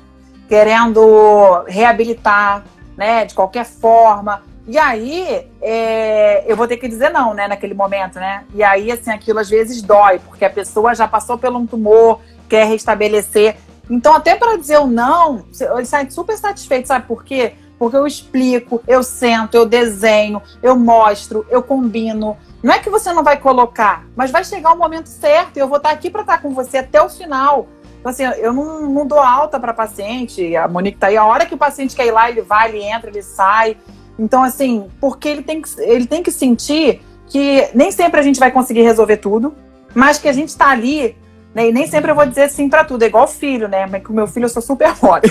querendo reabilitar, né, de qualquer forma. E aí, é, eu vou ter que dizer não, né, naquele momento, né? E aí, assim, aquilo às vezes dói, porque a pessoa já passou por um tumor, quer restabelecer. Então, até para dizer o não, ele sai super satisfeito, sabe por quê? Porque eu explico, eu sento, eu desenho, eu mostro, eu combino. Não é que você não vai colocar, mas vai chegar o momento certo e eu vou estar aqui para estar com você até o final. Então, assim, eu não, não dou alta para paciente, a Monique tá aí, a hora que o paciente quer ir lá, ele vai, ele entra, ele sai. Então, assim, porque ele tem que, ele tem que sentir que nem sempre a gente vai conseguir resolver tudo, mas que a gente está ali né? E nem sempre eu vou dizer sim para tudo, é igual filho, né? Mas com o meu filho eu sou super (laughs) mole.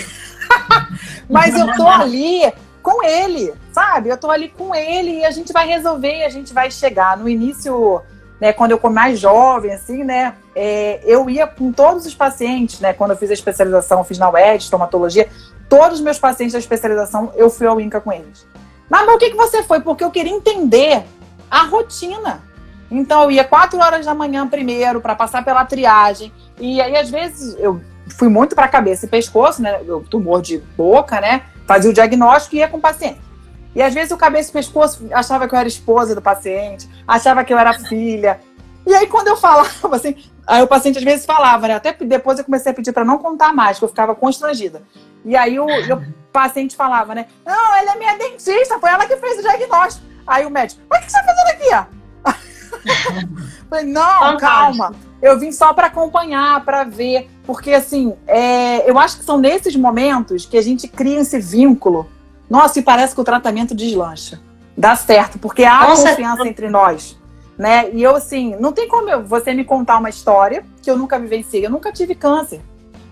(laughs) Mas eu tô ali com ele, sabe? Eu tô ali com ele e a gente vai resolver a gente vai chegar. No início, né, quando eu fui mais jovem, assim, né? É, eu ia com todos os pacientes, né? Quando eu fiz a especialização, fiz na UED, estomatologia, todos os meus pacientes da especialização, eu fui ao INCA com eles. Mas por que, que você foi? Porque eu queria entender a rotina então eu ia quatro horas da manhã primeiro para passar pela triagem. E aí, às vezes, eu fui muito para cabeça e pescoço, né? O tumor de boca, né? Fazia o diagnóstico e ia com o paciente. E às vezes o cabeça e pescoço achava que eu era esposa do paciente, achava que eu era filha. E aí, quando eu falava assim, aí o paciente às vezes falava, né? Até depois eu comecei a pedir para não contar mais, que eu ficava constrangida. E aí o, o paciente falava, né? Não, ela é minha dentista, foi ela que fez o diagnóstico. Aí o médico, mas o que você está fazendo aqui? (laughs) Falei, não, calma. Eu vim só para acompanhar, para ver, porque assim, é, eu acho que são nesses momentos que a gente cria esse vínculo. Nossa, e parece que o tratamento deslancha. Dá certo, porque há Nossa. confiança entre nós. Né? E eu, assim, não tem como eu, você me contar uma história que eu nunca vivenciei. Eu nunca tive câncer.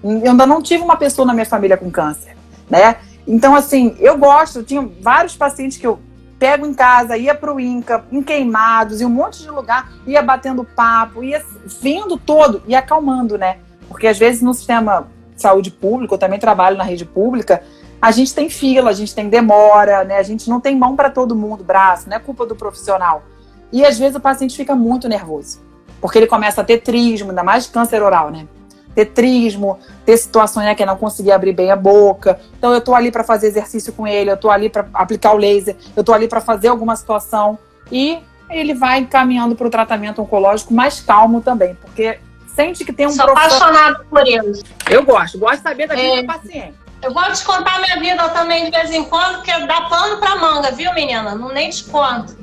Eu ainda não tive uma pessoa na minha família com câncer, né? Então, assim, eu gosto, eu tinha vários pacientes que eu pego em casa, ia para o Inca, em Queimados, em um monte de lugar, ia batendo papo, ia vendo todo e acalmando, né? Porque às vezes no sistema de saúde público, eu também trabalho na rede pública, a gente tem fila, a gente tem demora, né? A gente não tem mão para todo mundo, braço, não é culpa do profissional. E às vezes o paciente fica muito nervoso, porque ele começa a ter trismo, ainda mais câncer oral, né? tetrismo, ter situações né, que é não conseguir abrir bem a boca. Então eu tô ali para fazer exercício com ele, eu tô ali para aplicar o laser, eu tô ali para fazer alguma situação e ele vai encaminhando para o tratamento oncológico mais calmo também, porque sente que tem um Sou apaixonado por isso. Eu gosto, gosto de saber da vida é. do paciente. Eu vou te contar minha vida também de vez em quando, porque dá pano para manga, viu, menina? Não nem te conto.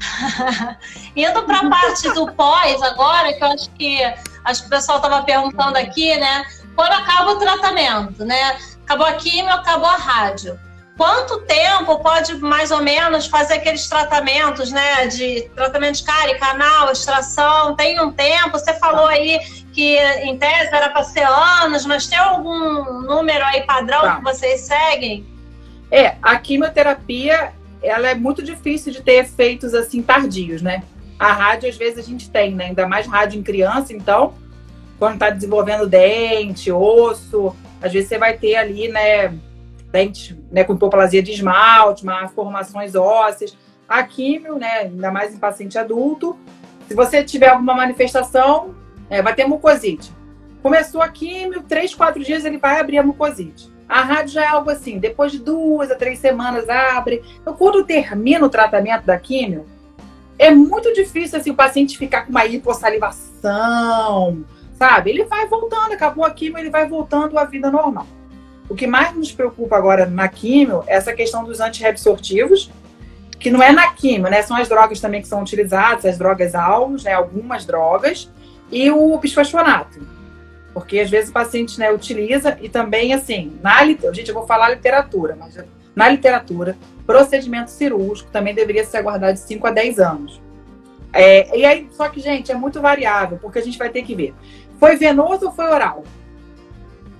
(laughs) Indo para a parte do pós agora, que eu acho que acho que o pessoal estava perguntando aqui, né? Quando acaba o tratamento, né? Acabou a quimio, acabou a rádio. Quanto tempo pode, mais ou menos, fazer aqueles tratamentos, né? De tratamento de cárie, canal, extração? Tem um tempo? Você falou aí que, em tese, era para ser anos, mas tem algum número aí padrão tá. que vocês seguem? É, a quimioterapia, ela é muito difícil de ter efeitos, assim, tardios, né? A rádio, às vezes, a gente tem, né? Ainda mais rádio em criança, então, quando está desenvolvendo dente, osso, às vezes você vai ter ali, né, dente né, com hipoplasia de esmalte, formações ósseas. A químio, né, ainda mais em paciente adulto, se você tiver alguma manifestação, é, vai ter mucosite. Começou a químio, três, quatro dias ele vai abrir a mucosite. A rádio já é algo assim, depois de duas a três semanas abre. Então, quando termina o tratamento da químio, é muito difícil assim, o paciente ficar com uma hipossalivação, sabe? Ele vai voltando, acabou a químio, ele vai voltando à vida normal. O que mais nos preocupa agora na químio é essa questão dos antirreabsortivos, que não é na químio, né? São as drogas também que são utilizadas, as drogas alvos, né? Algumas drogas, e o bisfosfonato. Porque às vezes o paciente né, utiliza e também, assim, na gente, eu vou falar literatura, mas na literatura, procedimento cirúrgico também deveria ser aguardado de 5 a 10 anos. É, e aí, só que, gente, é muito variável, porque a gente vai ter que ver. Foi venoso ou foi oral?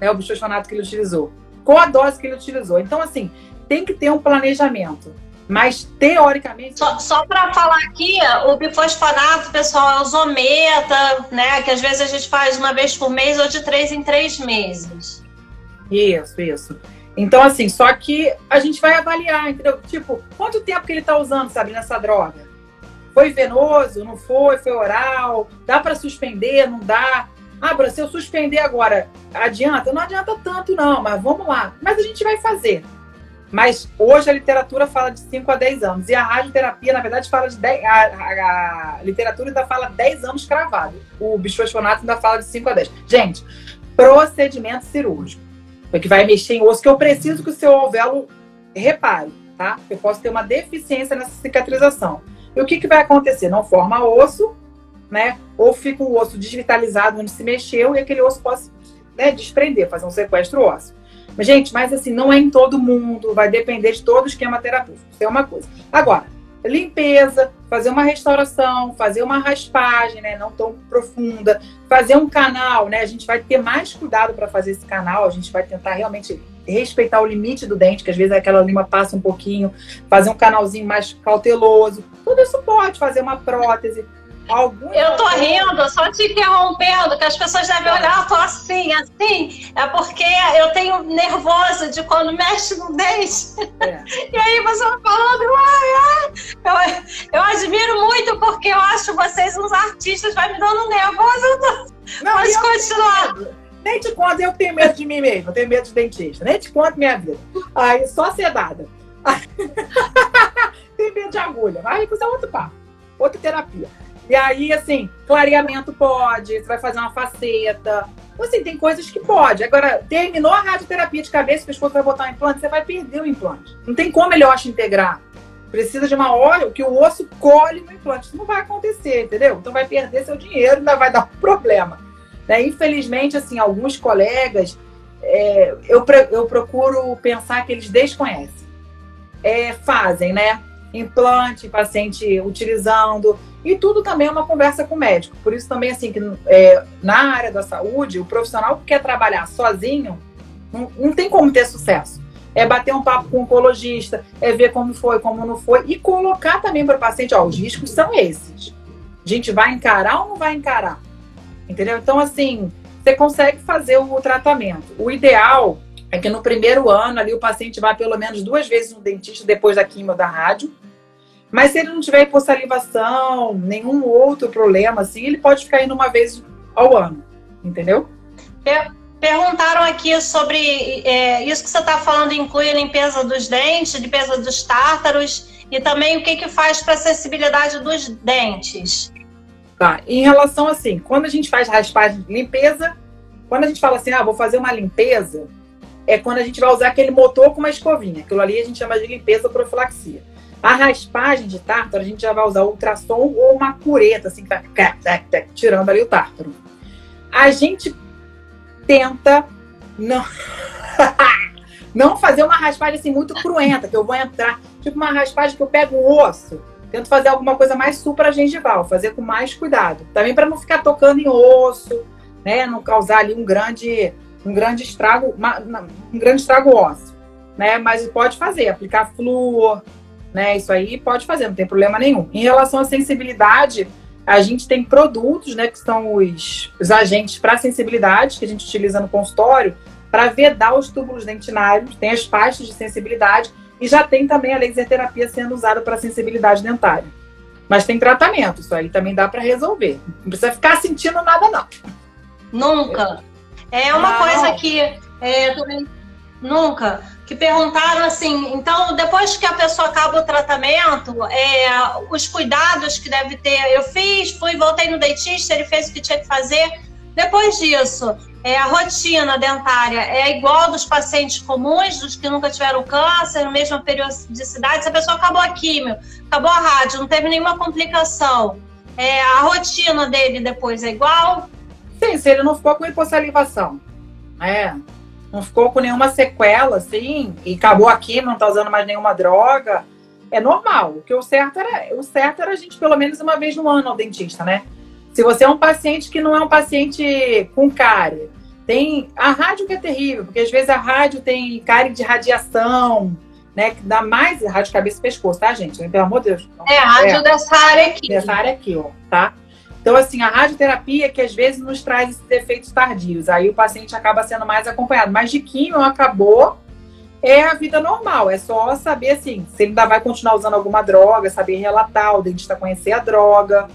É o bisfosfonato que ele utilizou. Qual a dose que ele utilizou? Então, assim, tem que ter um planejamento. Mas, teoricamente. Só, só para falar aqui, o bifosfonato, pessoal, é o zometa, né? Que às vezes a gente faz uma vez por mês ou de três em três meses. Isso, isso. Então, assim, só que a gente vai avaliar, entendeu? Tipo, quanto tempo que ele está usando, sabe, nessa droga? Foi venoso? Não foi? Foi oral? Dá para suspender? Não dá? Ah, se eu suspender agora, adianta? Não adianta tanto, não, mas vamos lá. Mas a gente vai fazer. Mas hoje a literatura fala de 5 a 10 anos. E a radioterapia, na verdade, fala de 10. A, a, a literatura ainda fala 10 anos cravado. O bisfosfonato ainda fala de 5 a 10. Gente, procedimento cirúrgico. Que vai mexer em osso, que eu preciso que o seu alvéolo repare, tá? Eu posso ter uma deficiência nessa cicatrização. E o que, que vai acontecer? Não forma osso, né? Ou fica um osso desvitalizado onde se mexeu e aquele osso pode né, desprender, fazer um sequestro ósseo. Mas, gente, mas assim, não é em todo mundo, vai depender de todo o esquema terapêutico. Isso é uma coisa. Agora, limpeza, fazer uma restauração, fazer uma raspagem, né, não tão profunda, fazer um canal, né, a gente vai ter mais cuidado para fazer esse canal, a gente vai tentar realmente respeitar o limite do dente, que às vezes aquela lima passa um pouquinho, fazer um canalzinho mais cauteloso, tudo isso pode, fazer uma prótese, Algum eu tô rindo, só te interrompendo, que as pessoas devem olhar, eu tô assim, assim. É porque eu tenho nervoso de quando mexe no dente. É. (laughs) E aí você vai falando, ai, ai. Eu, eu admiro muito porque eu acho vocês uns artistas, vai me dando nervoso. Não, Pode continuar. Nem te conto, eu tenho medo de mim mesmo, eu tenho medo de dentista. Nem te conto minha vida. Aí, só sedada. (laughs) (laughs) Tem medo de agulha. Aí, isso é outro papo. Outra terapia. E aí, assim, clareamento pode, você vai fazer uma faceta. Então, assim, tem coisas que pode. Agora, terminou a radioterapia de cabeça, o pescoço vai botar um implante, você vai perder o implante. Não tem como ele osso integrar. Precisa de uma hora que o osso colhe no implante. Isso não vai acontecer, entendeu? Então vai perder seu dinheiro, ainda vai dar um (laughs) problema. Né? Infelizmente, assim, alguns colegas, é, eu, eu procuro pensar que eles desconhecem. É, fazem, né? Implante, paciente utilizando, e tudo também é uma conversa com o médico. Por isso também, assim, que é, na área da saúde, o profissional que quer trabalhar sozinho, não, não tem como ter sucesso. É bater um papo com o oncologista, é ver como foi, como não foi, e colocar também para o paciente, ó, os riscos são esses. A gente vai encarar ou não vai encarar? Entendeu? Então, assim, você consegue fazer o tratamento. O ideal é que no primeiro ano ali o paciente vá pelo menos duas vezes no dentista depois da quimio da rádio, mas se ele não tiver hipossalivação, nenhum outro problema, assim, ele pode ficar indo uma vez ao ano, entendeu? Perguntaram aqui sobre é, isso que você está falando inclui a limpeza dos dentes, limpeza dos tártaros e também o que, que faz para a acessibilidade dos dentes. Tá, em relação assim, quando a gente faz raspagem de limpeza, quando a gente fala assim, ah, vou fazer uma limpeza, é quando a gente vai usar aquele motor com uma escovinha. Aquilo ali a gente chama de limpeza profilaxia. A raspagem de tártaro, a gente já vai usar ultrassom ou uma cureta, assim, que vai tirando ali o tártaro. A gente tenta não, (laughs) não fazer uma raspagem assim muito cruenta, que eu vou entrar, tipo uma raspagem que eu pego o osso, tento fazer alguma coisa mais supragengival, fazer com mais cuidado. Também para não ficar tocando em osso, né, não causar ali um grande um grande estrago, uma, um grande estrago ósseo, né? Mas pode fazer, aplicar flúor, né? Isso aí pode fazer, não tem problema nenhum. Em relação à sensibilidade, a gente tem produtos, né, que são os, os agentes para sensibilidade que a gente utiliza no consultório para vedar os túbulos dentinários, tem as pastas de sensibilidade e já tem também a laser terapia sendo usada para sensibilidade dentária. Mas tem tratamento, isso aí também dá para resolver. Não precisa ficar sentindo nada, não. Nunca. É uma não. coisa que é, também nunca. Que perguntaram assim, então depois que a pessoa acaba o tratamento, é, os cuidados que deve ter, eu fiz, fui, voltei no dentista, ele fez o que tinha que fazer. Depois disso, é, a rotina dentária é igual dos pacientes comuns, dos que nunca tiveram câncer, mesma periodicidade. Se a pessoa acabou a químio, acabou a rádio, não teve nenhuma complicação, é, a rotina dele depois é igual? Sim, se ele não ficou com hipossalivação. É, não ficou com nenhuma sequela, assim, e acabou aqui, não tá usando mais nenhuma droga, é normal. O que o certo era, o certo era a gente pelo menos uma vez no ano ao dentista, né? Se você é um paciente que não é um paciente com cárie, tem a rádio que é terrível, porque às vezes a rádio tem cárie de radiação, né? Que dá mais rádio cabeça e pescoço, tá, gente? Pelo amor de Deus. É, a rádio é, dessa área aqui. Dessa área aqui, ó, tá? Então, assim, a radioterapia que às vezes nos traz esses efeitos tardios. Aí o paciente acaba sendo mais acompanhado. Mas de químio acabou, é a vida normal. É só saber, assim, se ele ainda vai continuar usando alguma droga, saber relatar, o dentista conhecer a droga.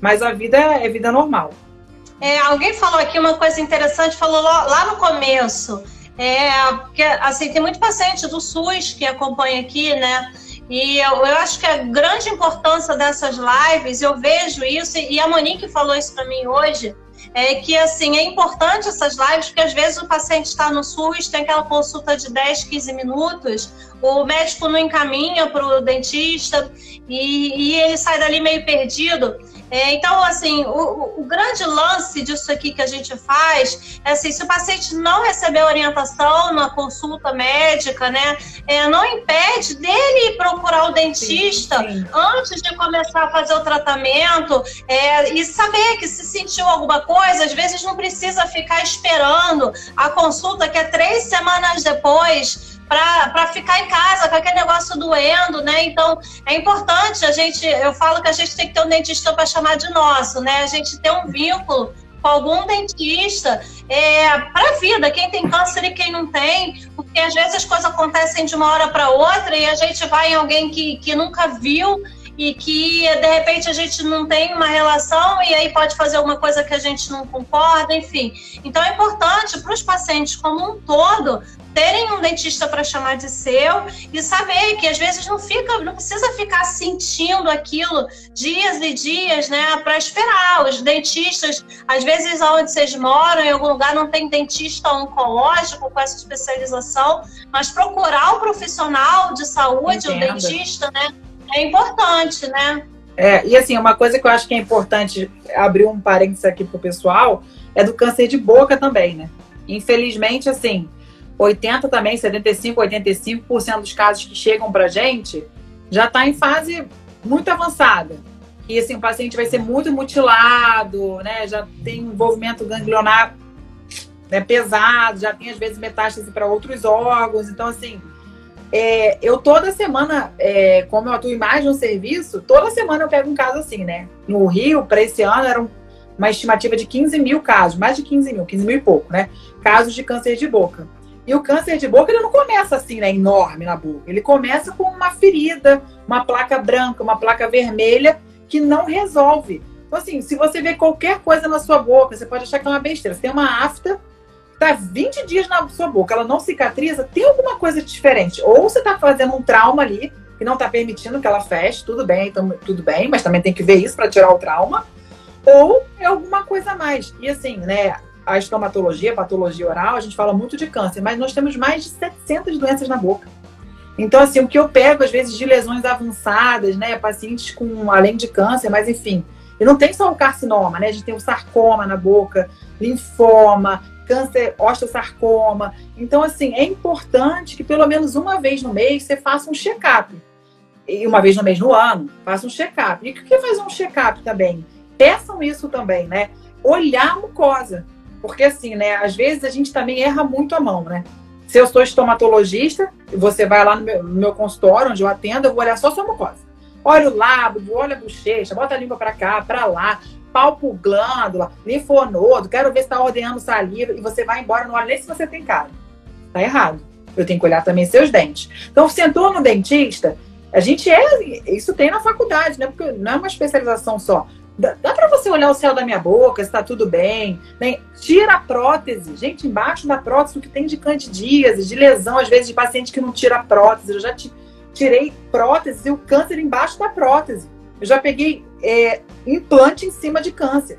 Mas a vida é vida normal. É, alguém falou aqui uma coisa interessante, falou lá no começo. É, porque, assim, tem muito paciente do SUS que acompanha aqui, né? E eu, eu, acho que a grande importância dessas lives, eu vejo isso, e a Monique falou isso para mim hoje, é que assim é importante essas lives, porque às vezes o paciente está no SUS, tem aquela consulta de 10, 15 minutos, o médico não encaminha para o dentista e, e ele sai dali meio perdido. É, então, assim, o, o, grande lance disso aqui que a gente faz é assim, se o paciente não receber orientação na consulta médica, né, é, não impede dele procurar o dentista sim, sim. antes de começar a fazer o tratamento é, e saber que se sentiu alguma coisa, às vezes não precisa ficar esperando a consulta que é três semanas depois para ficar em casa com aquele negócio doendo, né? Então é importante a gente, eu falo que a gente tem que ter um dentista para chamar de nosso, né? A gente ter um vínculo com algum dentista é, para a vida, quem tem câncer e quem não tem, porque às vezes as coisas acontecem de uma hora para outra e a gente vai em alguém que, que nunca viu e que de repente a gente não tem uma relação e aí pode fazer alguma coisa que a gente não concorda, enfim. Então é importante para os pacientes como um todo terem um dentista para chamar de seu e saber que às vezes não fica, não precisa ficar sentindo aquilo dias e dias, né, para esperar. Os dentistas, às vezes onde vocês moram, em algum lugar não tem dentista oncológico com essa especialização, mas procurar um profissional de saúde, o um dentista, né, é importante, né? É, e assim, uma coisa que eu acho que é importante abrir um parênteses aqui pro pessoal é do câncer de boca também, né? Infelizmente, assim, 80 também, 75, 85% dos casos que chegam para gente já está em fase muito avançada. E assim, o paciente vai ser muito mutilado, né? Já tem envolvimento ganglionar né, pesado, já tem às vezes metástase para outros órgãos. Então, assim, é, eu toda semana, é, como eu atuo em mais de um serviço, toda semana eu pego um caso assim, né? No Rio, para esse ano, era uma estimativa de 15 mil casos, mais de 15 mil, 15 mil e pouco, né? Casos de câncer de boca. E o câncer de boca, ele não começa assim, né, enorme na boca. Ele começa com uma ferida, uma placa branca, uma placa vermelha, que não resolve. Então, assim, se você vê qualquer coisa na sua boca, você pode achar que é uma besteira. Você tem uma afta, tá 20 dias na sua boca, ela não cicatriza, tem alguma coisa diferente. Ou você tá fazendo um trauma ali, que não tá permitindo que ela feche, tudo bem, então, tudo bem, mas também tem que ver isso para tirar o trauma. Ou é alguma coisa a mais. E assim, né, a estomatologia, a patologia oral, a gente fala muito de câncer, mas nós temos mais de 700 doenças na boca. Então, assim, o que eu pego, às vezes, de lesões avançadas, né, pacientes com, além de câncer, mas enfim, e não tem só o carcinoma, né, a gente tem o sarcoma na boca, linfoma, câncer, osteosarcoma. Então, assim, é importante que pelo menos uma vez no mês você faça um check-up. E uma vez no mês no ano, faça um check-up. E o que é fazer um check-up também? Peçam isso também, né? Olhar a mucosa. Porque assim, né, às vezes a gente também erra muito a mão, né? Se eu sou estomatologista, você vai lá no meu, no meu consultório, onde eu atendo, eu vou olhar só sua mucosa. Olha o lábio, olha a bochecha, bota a língua para cá, para lá, palpo glândula, linfonodo, quero ver se está ordenhando saliva, e você vai embora, não olha nem se você tem cara. Tá errado. Eu tenho que olhar também seus dentes. Então, sentou no dentista, a gente é. Isso tem na faculdade, né? Porque não é uma especialização só. Dá, dá para você olhar o céu da minha boca, está tudo bem. Né? Tira a prótese. Gente, embaixo da prótese, o que tem de candidíase, de lesão, às vezes, de paciente que não tira a prótese. Eu já tirei prótese e o câncer embaixo da prótese. Eu já peguei é, implante em cima de câncer.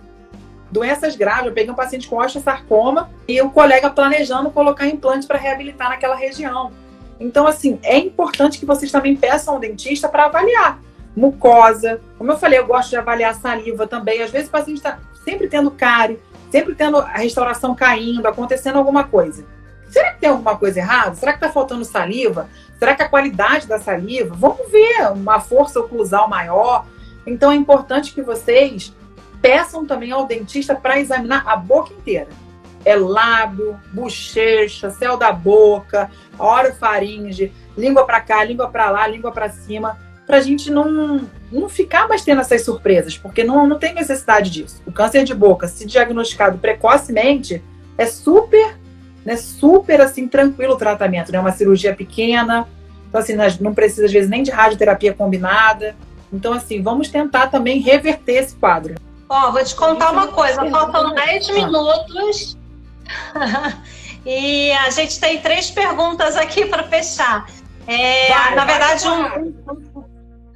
Doenças graves. Eu peguei um paciente com osteosarcoma e o colega planejando colocar implante para reabilitar naquela região. Então, assim, é importante que vocês também peçam ao dentista para avaliar mucosa. Como eu falei, eu gosto de avaliar saliva também. Às vezes o paciente está sempre tendo cárie, sempre tendo a restauração caindo, acontecendo alguma coisa. Será que tem alguma coisa errada? Será que está faltando saliva? Será que a qualidade da saliva? Vamos ver uma força oclusal maior. Então é importante que vocês peçam também ao dentista para examinar a boca inteira. É lábio, bochecha, céu da boca, orofaringe, língua para cá, língua para lá, língua para cima para a gente não, não ficar mais tendo essas surpresas, porque não, não tem necessidade disso. O câncer de boca, se diagnosticado precocemente, é super, né, super assim, tranquilo o tratamento, né? Uma cirurgia pequena, então assim, não precisa às vezes nem de radioterapia combinada. Então, assim, vamos tentar também reverter esse quadro. Ó, oh, vou te contar uma coisa, faltam 10 minutos. (laughs) e a gente tem três perguntas aqui para fechar. É, vai, na verdade, um,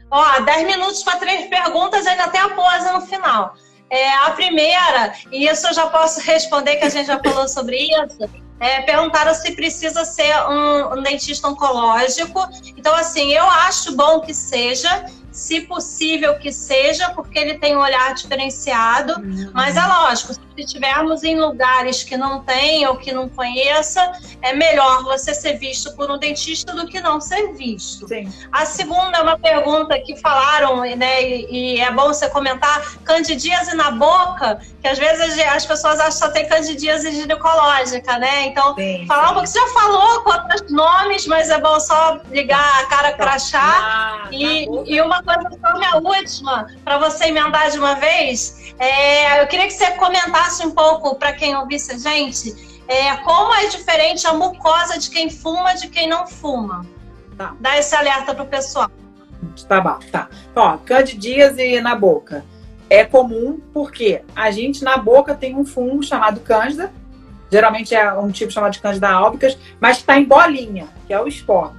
Ó, 10 minutos para três perguntas ainda tem a pose no final. É, a primeira, e isso eu já posso responder, que a gente já falou sobre isso, é, perguntaram se precisa ser um, um, dentista oncológico. Então, assim, eu acho bom que seja, se possível que seja, porque ele tem um olhar diferenciado. Uhum. Mas é lógico, se estivermos em lugares que não tem ou que não conheça, é melhor você ser visto por um dentista do que não ser visto. Sim. A segunda é uma pergunta que falaram, né, e, e é bom você comentar, candidíase na boca, que às vezes as pessoas acham que só tem candidíase ginecológica, né? Então, sim, falar sim. um pouco, você já falou com outros nomes, mas é bom só ligar a cara crachá. Ah, e, tá e uma coisa só minha última, para você emendar de uma vez, é, eu queria que você comentasse um pouco para quem ouvisse a gente, é, como é diferente a mucosa de quem fuma de quem não fuma. Tá. Dá esse alerta pro pessoal. Tá bom, tá. Ó, candidíase na boca. É comum porque a gente na boca tem um fungo chamado cândida, geralmente é um tipo chamado de cândida albicas, mas está em bolinha, que é o esporo.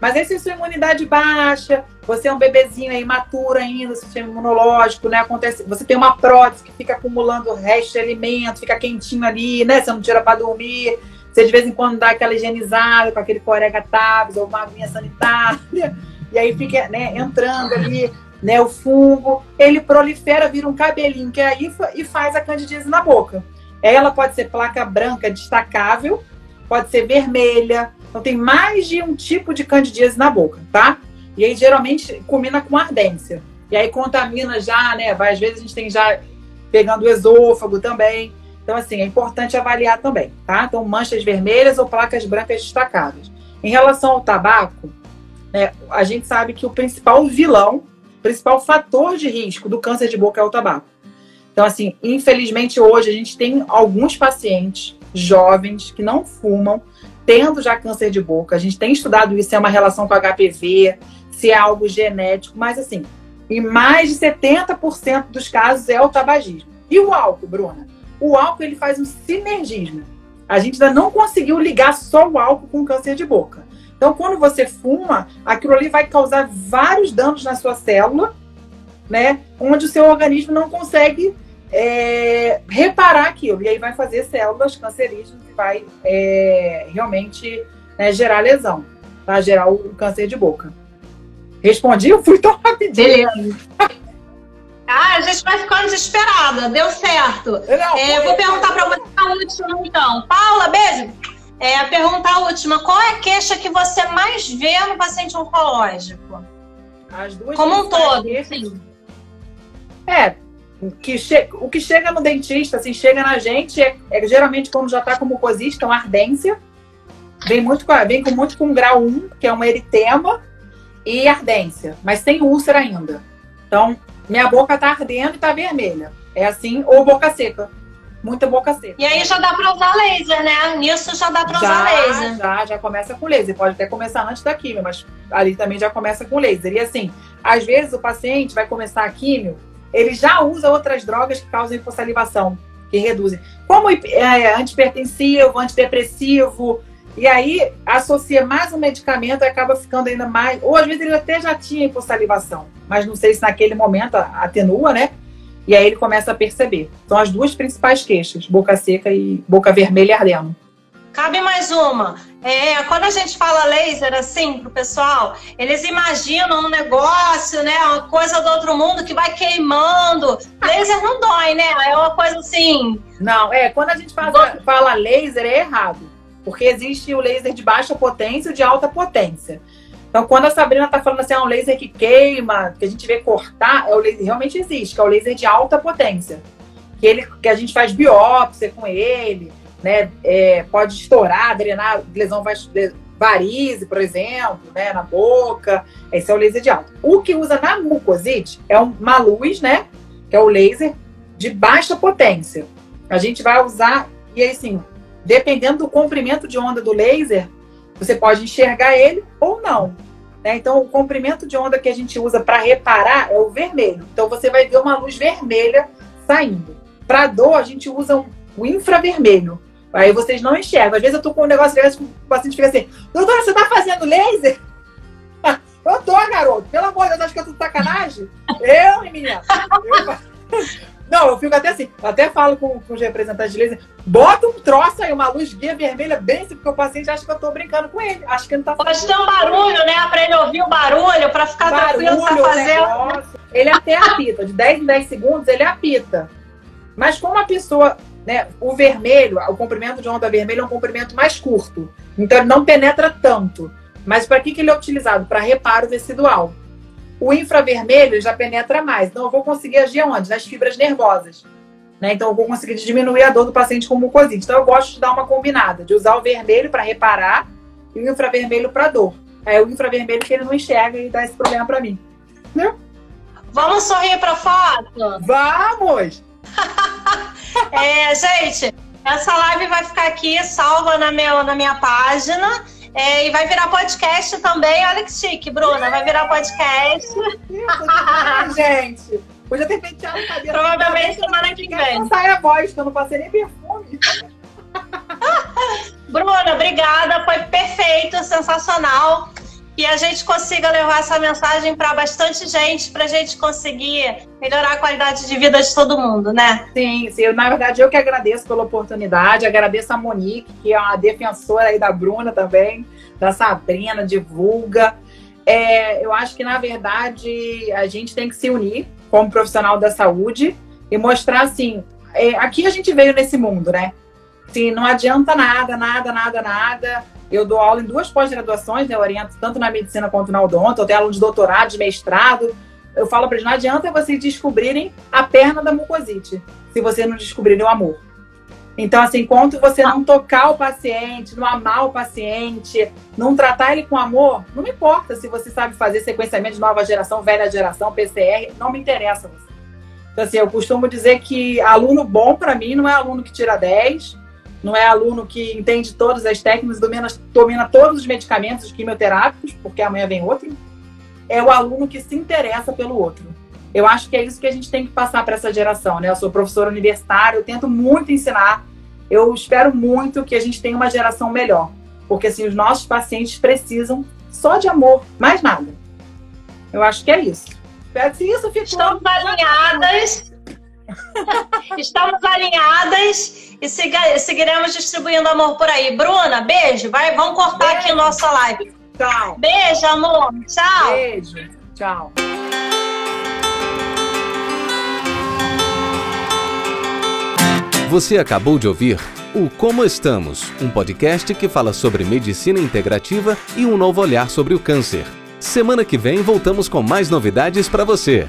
Mas aí se sua imunidade baixa, você é um bebezinho aí imaturo ainda, sistema imunológico, né? Acontece, você tem uma prótese que fica acumulando o resto de alimento, fica quentinho ali, né? Você não tira para dormir. Você de vez em quando dá aquela higienizada com aquele corega tabs ou uma aguinha sanitária, e aí fica né, entrando ali né, o fungo, ele prolifera, vira um cabelinho que é a IFA e faz a candidíase na boca. Ela pode ser placa branca destacável, pode ser vermelha, então tem mais de um tipo de candidíase na boca, tá? E aí geralmente combina com ardência. E aí contamina já, né? Às vezes a gente tem já pegando o esôfago também. Então, assim, é importante avaliar também, tá? Então, manchas vermelhas ou placas brancas destacadas. Em relação ao tabaco, né, a gente sabe que o principal vilão, o principal fator de risco do câncer de boca é o tabaco. Então, assim, infelizmente hoje a gente tem alguns pacientes jovens que não fumam, tendo já câncer de boca. A gente tem estudado isso, se é uma relação com HPV, se é algo genético, mas assim, em mais de 70% dos casos é o tabagismo. E o álcool, Bruna? O álcool ele faz um sinergismo. A gente ainda não conseguiu ligar só o álcool com câncer de boca. Então, quando você fuma, aquilo ali vai causar vários danos na sua célula, né? Onde o seu organismo não consegue é, reparar aquilo. E aí vai fazer células cancerígenas e vai é, realmente né, gerar lesão, tá? gerar o câncer de boca. Respondi, eu fui tão rapidinho. Beleza. Ah, a gente vai ficando desesperada. Deu certo. Não, é, eu vou perguntar para você a última, então. Paula, beijo. É, a pergunta última. Qual é a queixa que você mais vê no paciente oncológico? As duas Como um todo, sim. É, que che... o que chega no dentista, assim, chega na gente, é, é geralmente quando já está como mucosista, uma ardência. vem muito com, vem com muito com grau 1, que é uma eritema, e ardência, mas sem úlcera ainda. Então, minha boca tá ardendo e tá vermelha. É assim, ou boca seca. Muita boca seca. E aí já dá para usar laser, né? Nisso já dá para usar laser. Já, já começa com laser. Pode até começar antes da quimio, mas ali também já começa com laser. E assim, às vezes o paciente vai começar a quimio, ele já usa outras drogas que causam hipossalivação, que reduzem. Como é, antipertensivo, antidepressivo, e aí associa mais um medicamento e acaba ficando ainda mais. Ou às vezes ele até já tinha hipossalivação, mas não sei se naquele momento atenua, né? E aí ele começa a perceber. São as duas principais queixas: boca seca e boca vermelha ardendo. Cabe mais uma. É, quando a gente fala laser assim pro pessoal, eles imaginam um negócio, né? Uma coisa do outro mundo que vai queimando. Laser não dói, né? É uma coisa assim. Não, é, quando a gente fala, fala laser, é errado. Porque existe o laser de baixa potência e o de alta potência. Então, quando a Sabrina está falando assim, é um laser que queima, que a gente vê cortar, é o laser, realmente existe, que é o laser de alta potência. Que, ele, que a gente faz biópsia com ele, né? É, pode estourar, drenar lesão varize, por exemplo, né? Na boca. Esse é o laser de alta. O que usa na mucosite é uma luz, né? Que é o laser de baixa potência. A gente vai usar, e aí sim, dependendo do comprimento de onda do laser, você pode enxergar ele ou não. Né? Então, o comprimento de onda que a gente usa para reparar é o vermelho. Então, você vai ver uma luz vermelha saindo. Para dor, a gente usa o infravermelho. Aí vocês não enxergam. Às vezes eu tô com um negócio desse, o paciente fica assim: Doutora, você tá fazendo laser? (laughs) Eu tô, garoto. Pelo amor de Deus, acho que eu tô de sacanagem? Eu, menina. Eu... (laughs) Não, eu fico até assim, até falo com, com os representantes de laser, bota um troço aí, uma luz guia vermelha bem assim, porque o paciente acha que eu tô brincando com ele. Acho que ele não tá Pode ter um barulho, né? Pra ele ouvir o barulho, pra ficar barulho, tranquilo, tá fazendo. Ele até apita, de 10 em 10 segundos ele apita. Mas como a pessoa, né, o vermelho, o comprimento de onda vermelha é um comprimento mais curto. Então ele não penetra tanto. Mas para que, que ele é utilizado? Para reparo tecidual. O infravermelho já penetra mais. Então, eu vou conseguir agir onde? Nas fibras nervosas. Né? Então, eu vou conseguir diminuir a dor do paciente com mucosite. Então, eu gosto de dar uma combinada, de usar o vermelho para reparar e o infravermelho para dor. É o infravermelho que ele não enxerga e dá esse problema para mim. Né? Vamos sorrir para foto? Vamos! (laughs) é, gente, essa live vai ficar aqui salva na, meu, na minha página. É, e vai virar podcast também. Olha que chique, Bruna. Vai virar podcast. gente. Podia ter penteado cabeça. Provavelmente semana que vem. Não sai a voz, que eu não passei nem perfume. (laughs) Bruna, obrigada. Foi perfeito, sensacional. Que a gente consiga levar essa mensagem para bastante gente, para a gente conseguir melhorar a qualidade de vida de todo mundo, né? Sim, sim. Na verdade, eu que agradeço pela oportunidade, agradeço a Monique, que é uma defensora aí da Bruna também, da Sabrina, divulga. É, eu acho que, na verdade, a gente tem que se unir como profissional da saúde e mostrar assim. É, aqui a gente veio nesse mundo, né? Assim, não adianta nada, nada, nada, nada eu dou aula em duas pós-graduações, né? Eu oriento tanto na medicina quanto na odonto. Eu tenho aluno de doutorado, de mestrado. Eu falo para eles, não adianta vocês descobrirem a perna da mucosite, se vocês não descobrirem o amor. Então, assim, enquanto você não tocar o paciente, não amar o paciente, não tratar ele com amor, não me importa se você sabe fazer sequenciamento de nova geração, velha geração, PCR, não me interessa. Então, assim, eu costumo dizer que aluno bom, para mim, não é aluno que tira 10, não é aluno que entende todas as técnicas, domina, domina todos os medicamentos quimioterápicos, porque amanhã vem outro. É o aluno que se interessa pelo outro. Eu acho que é isso que a gente tem que passar para essa geração, né? Eu sou professora universitária, eu tento muito ensinar. Eu espero muito que a gente tenha uma geração melhor, porque assim os nossos pacientes precisam só de amor, mais nada. Eu acho que é isso. Espero que isso ficou. Estamos alinhadas. Estamos alinhadas e siga, seguiremos distribuindo amor por aí. Bruna, beijo. Vai, vamos cortar beijo. aqui nossa live. Tchau. Beijo, amor. Tchau. Beijo. Tchau. Você acabou de ouvir o Como Estamos, um podcast que fala sobre medicina integrativa e um novo olhar sobre o câncer. Semana que vem voltamos com mais novidades para você.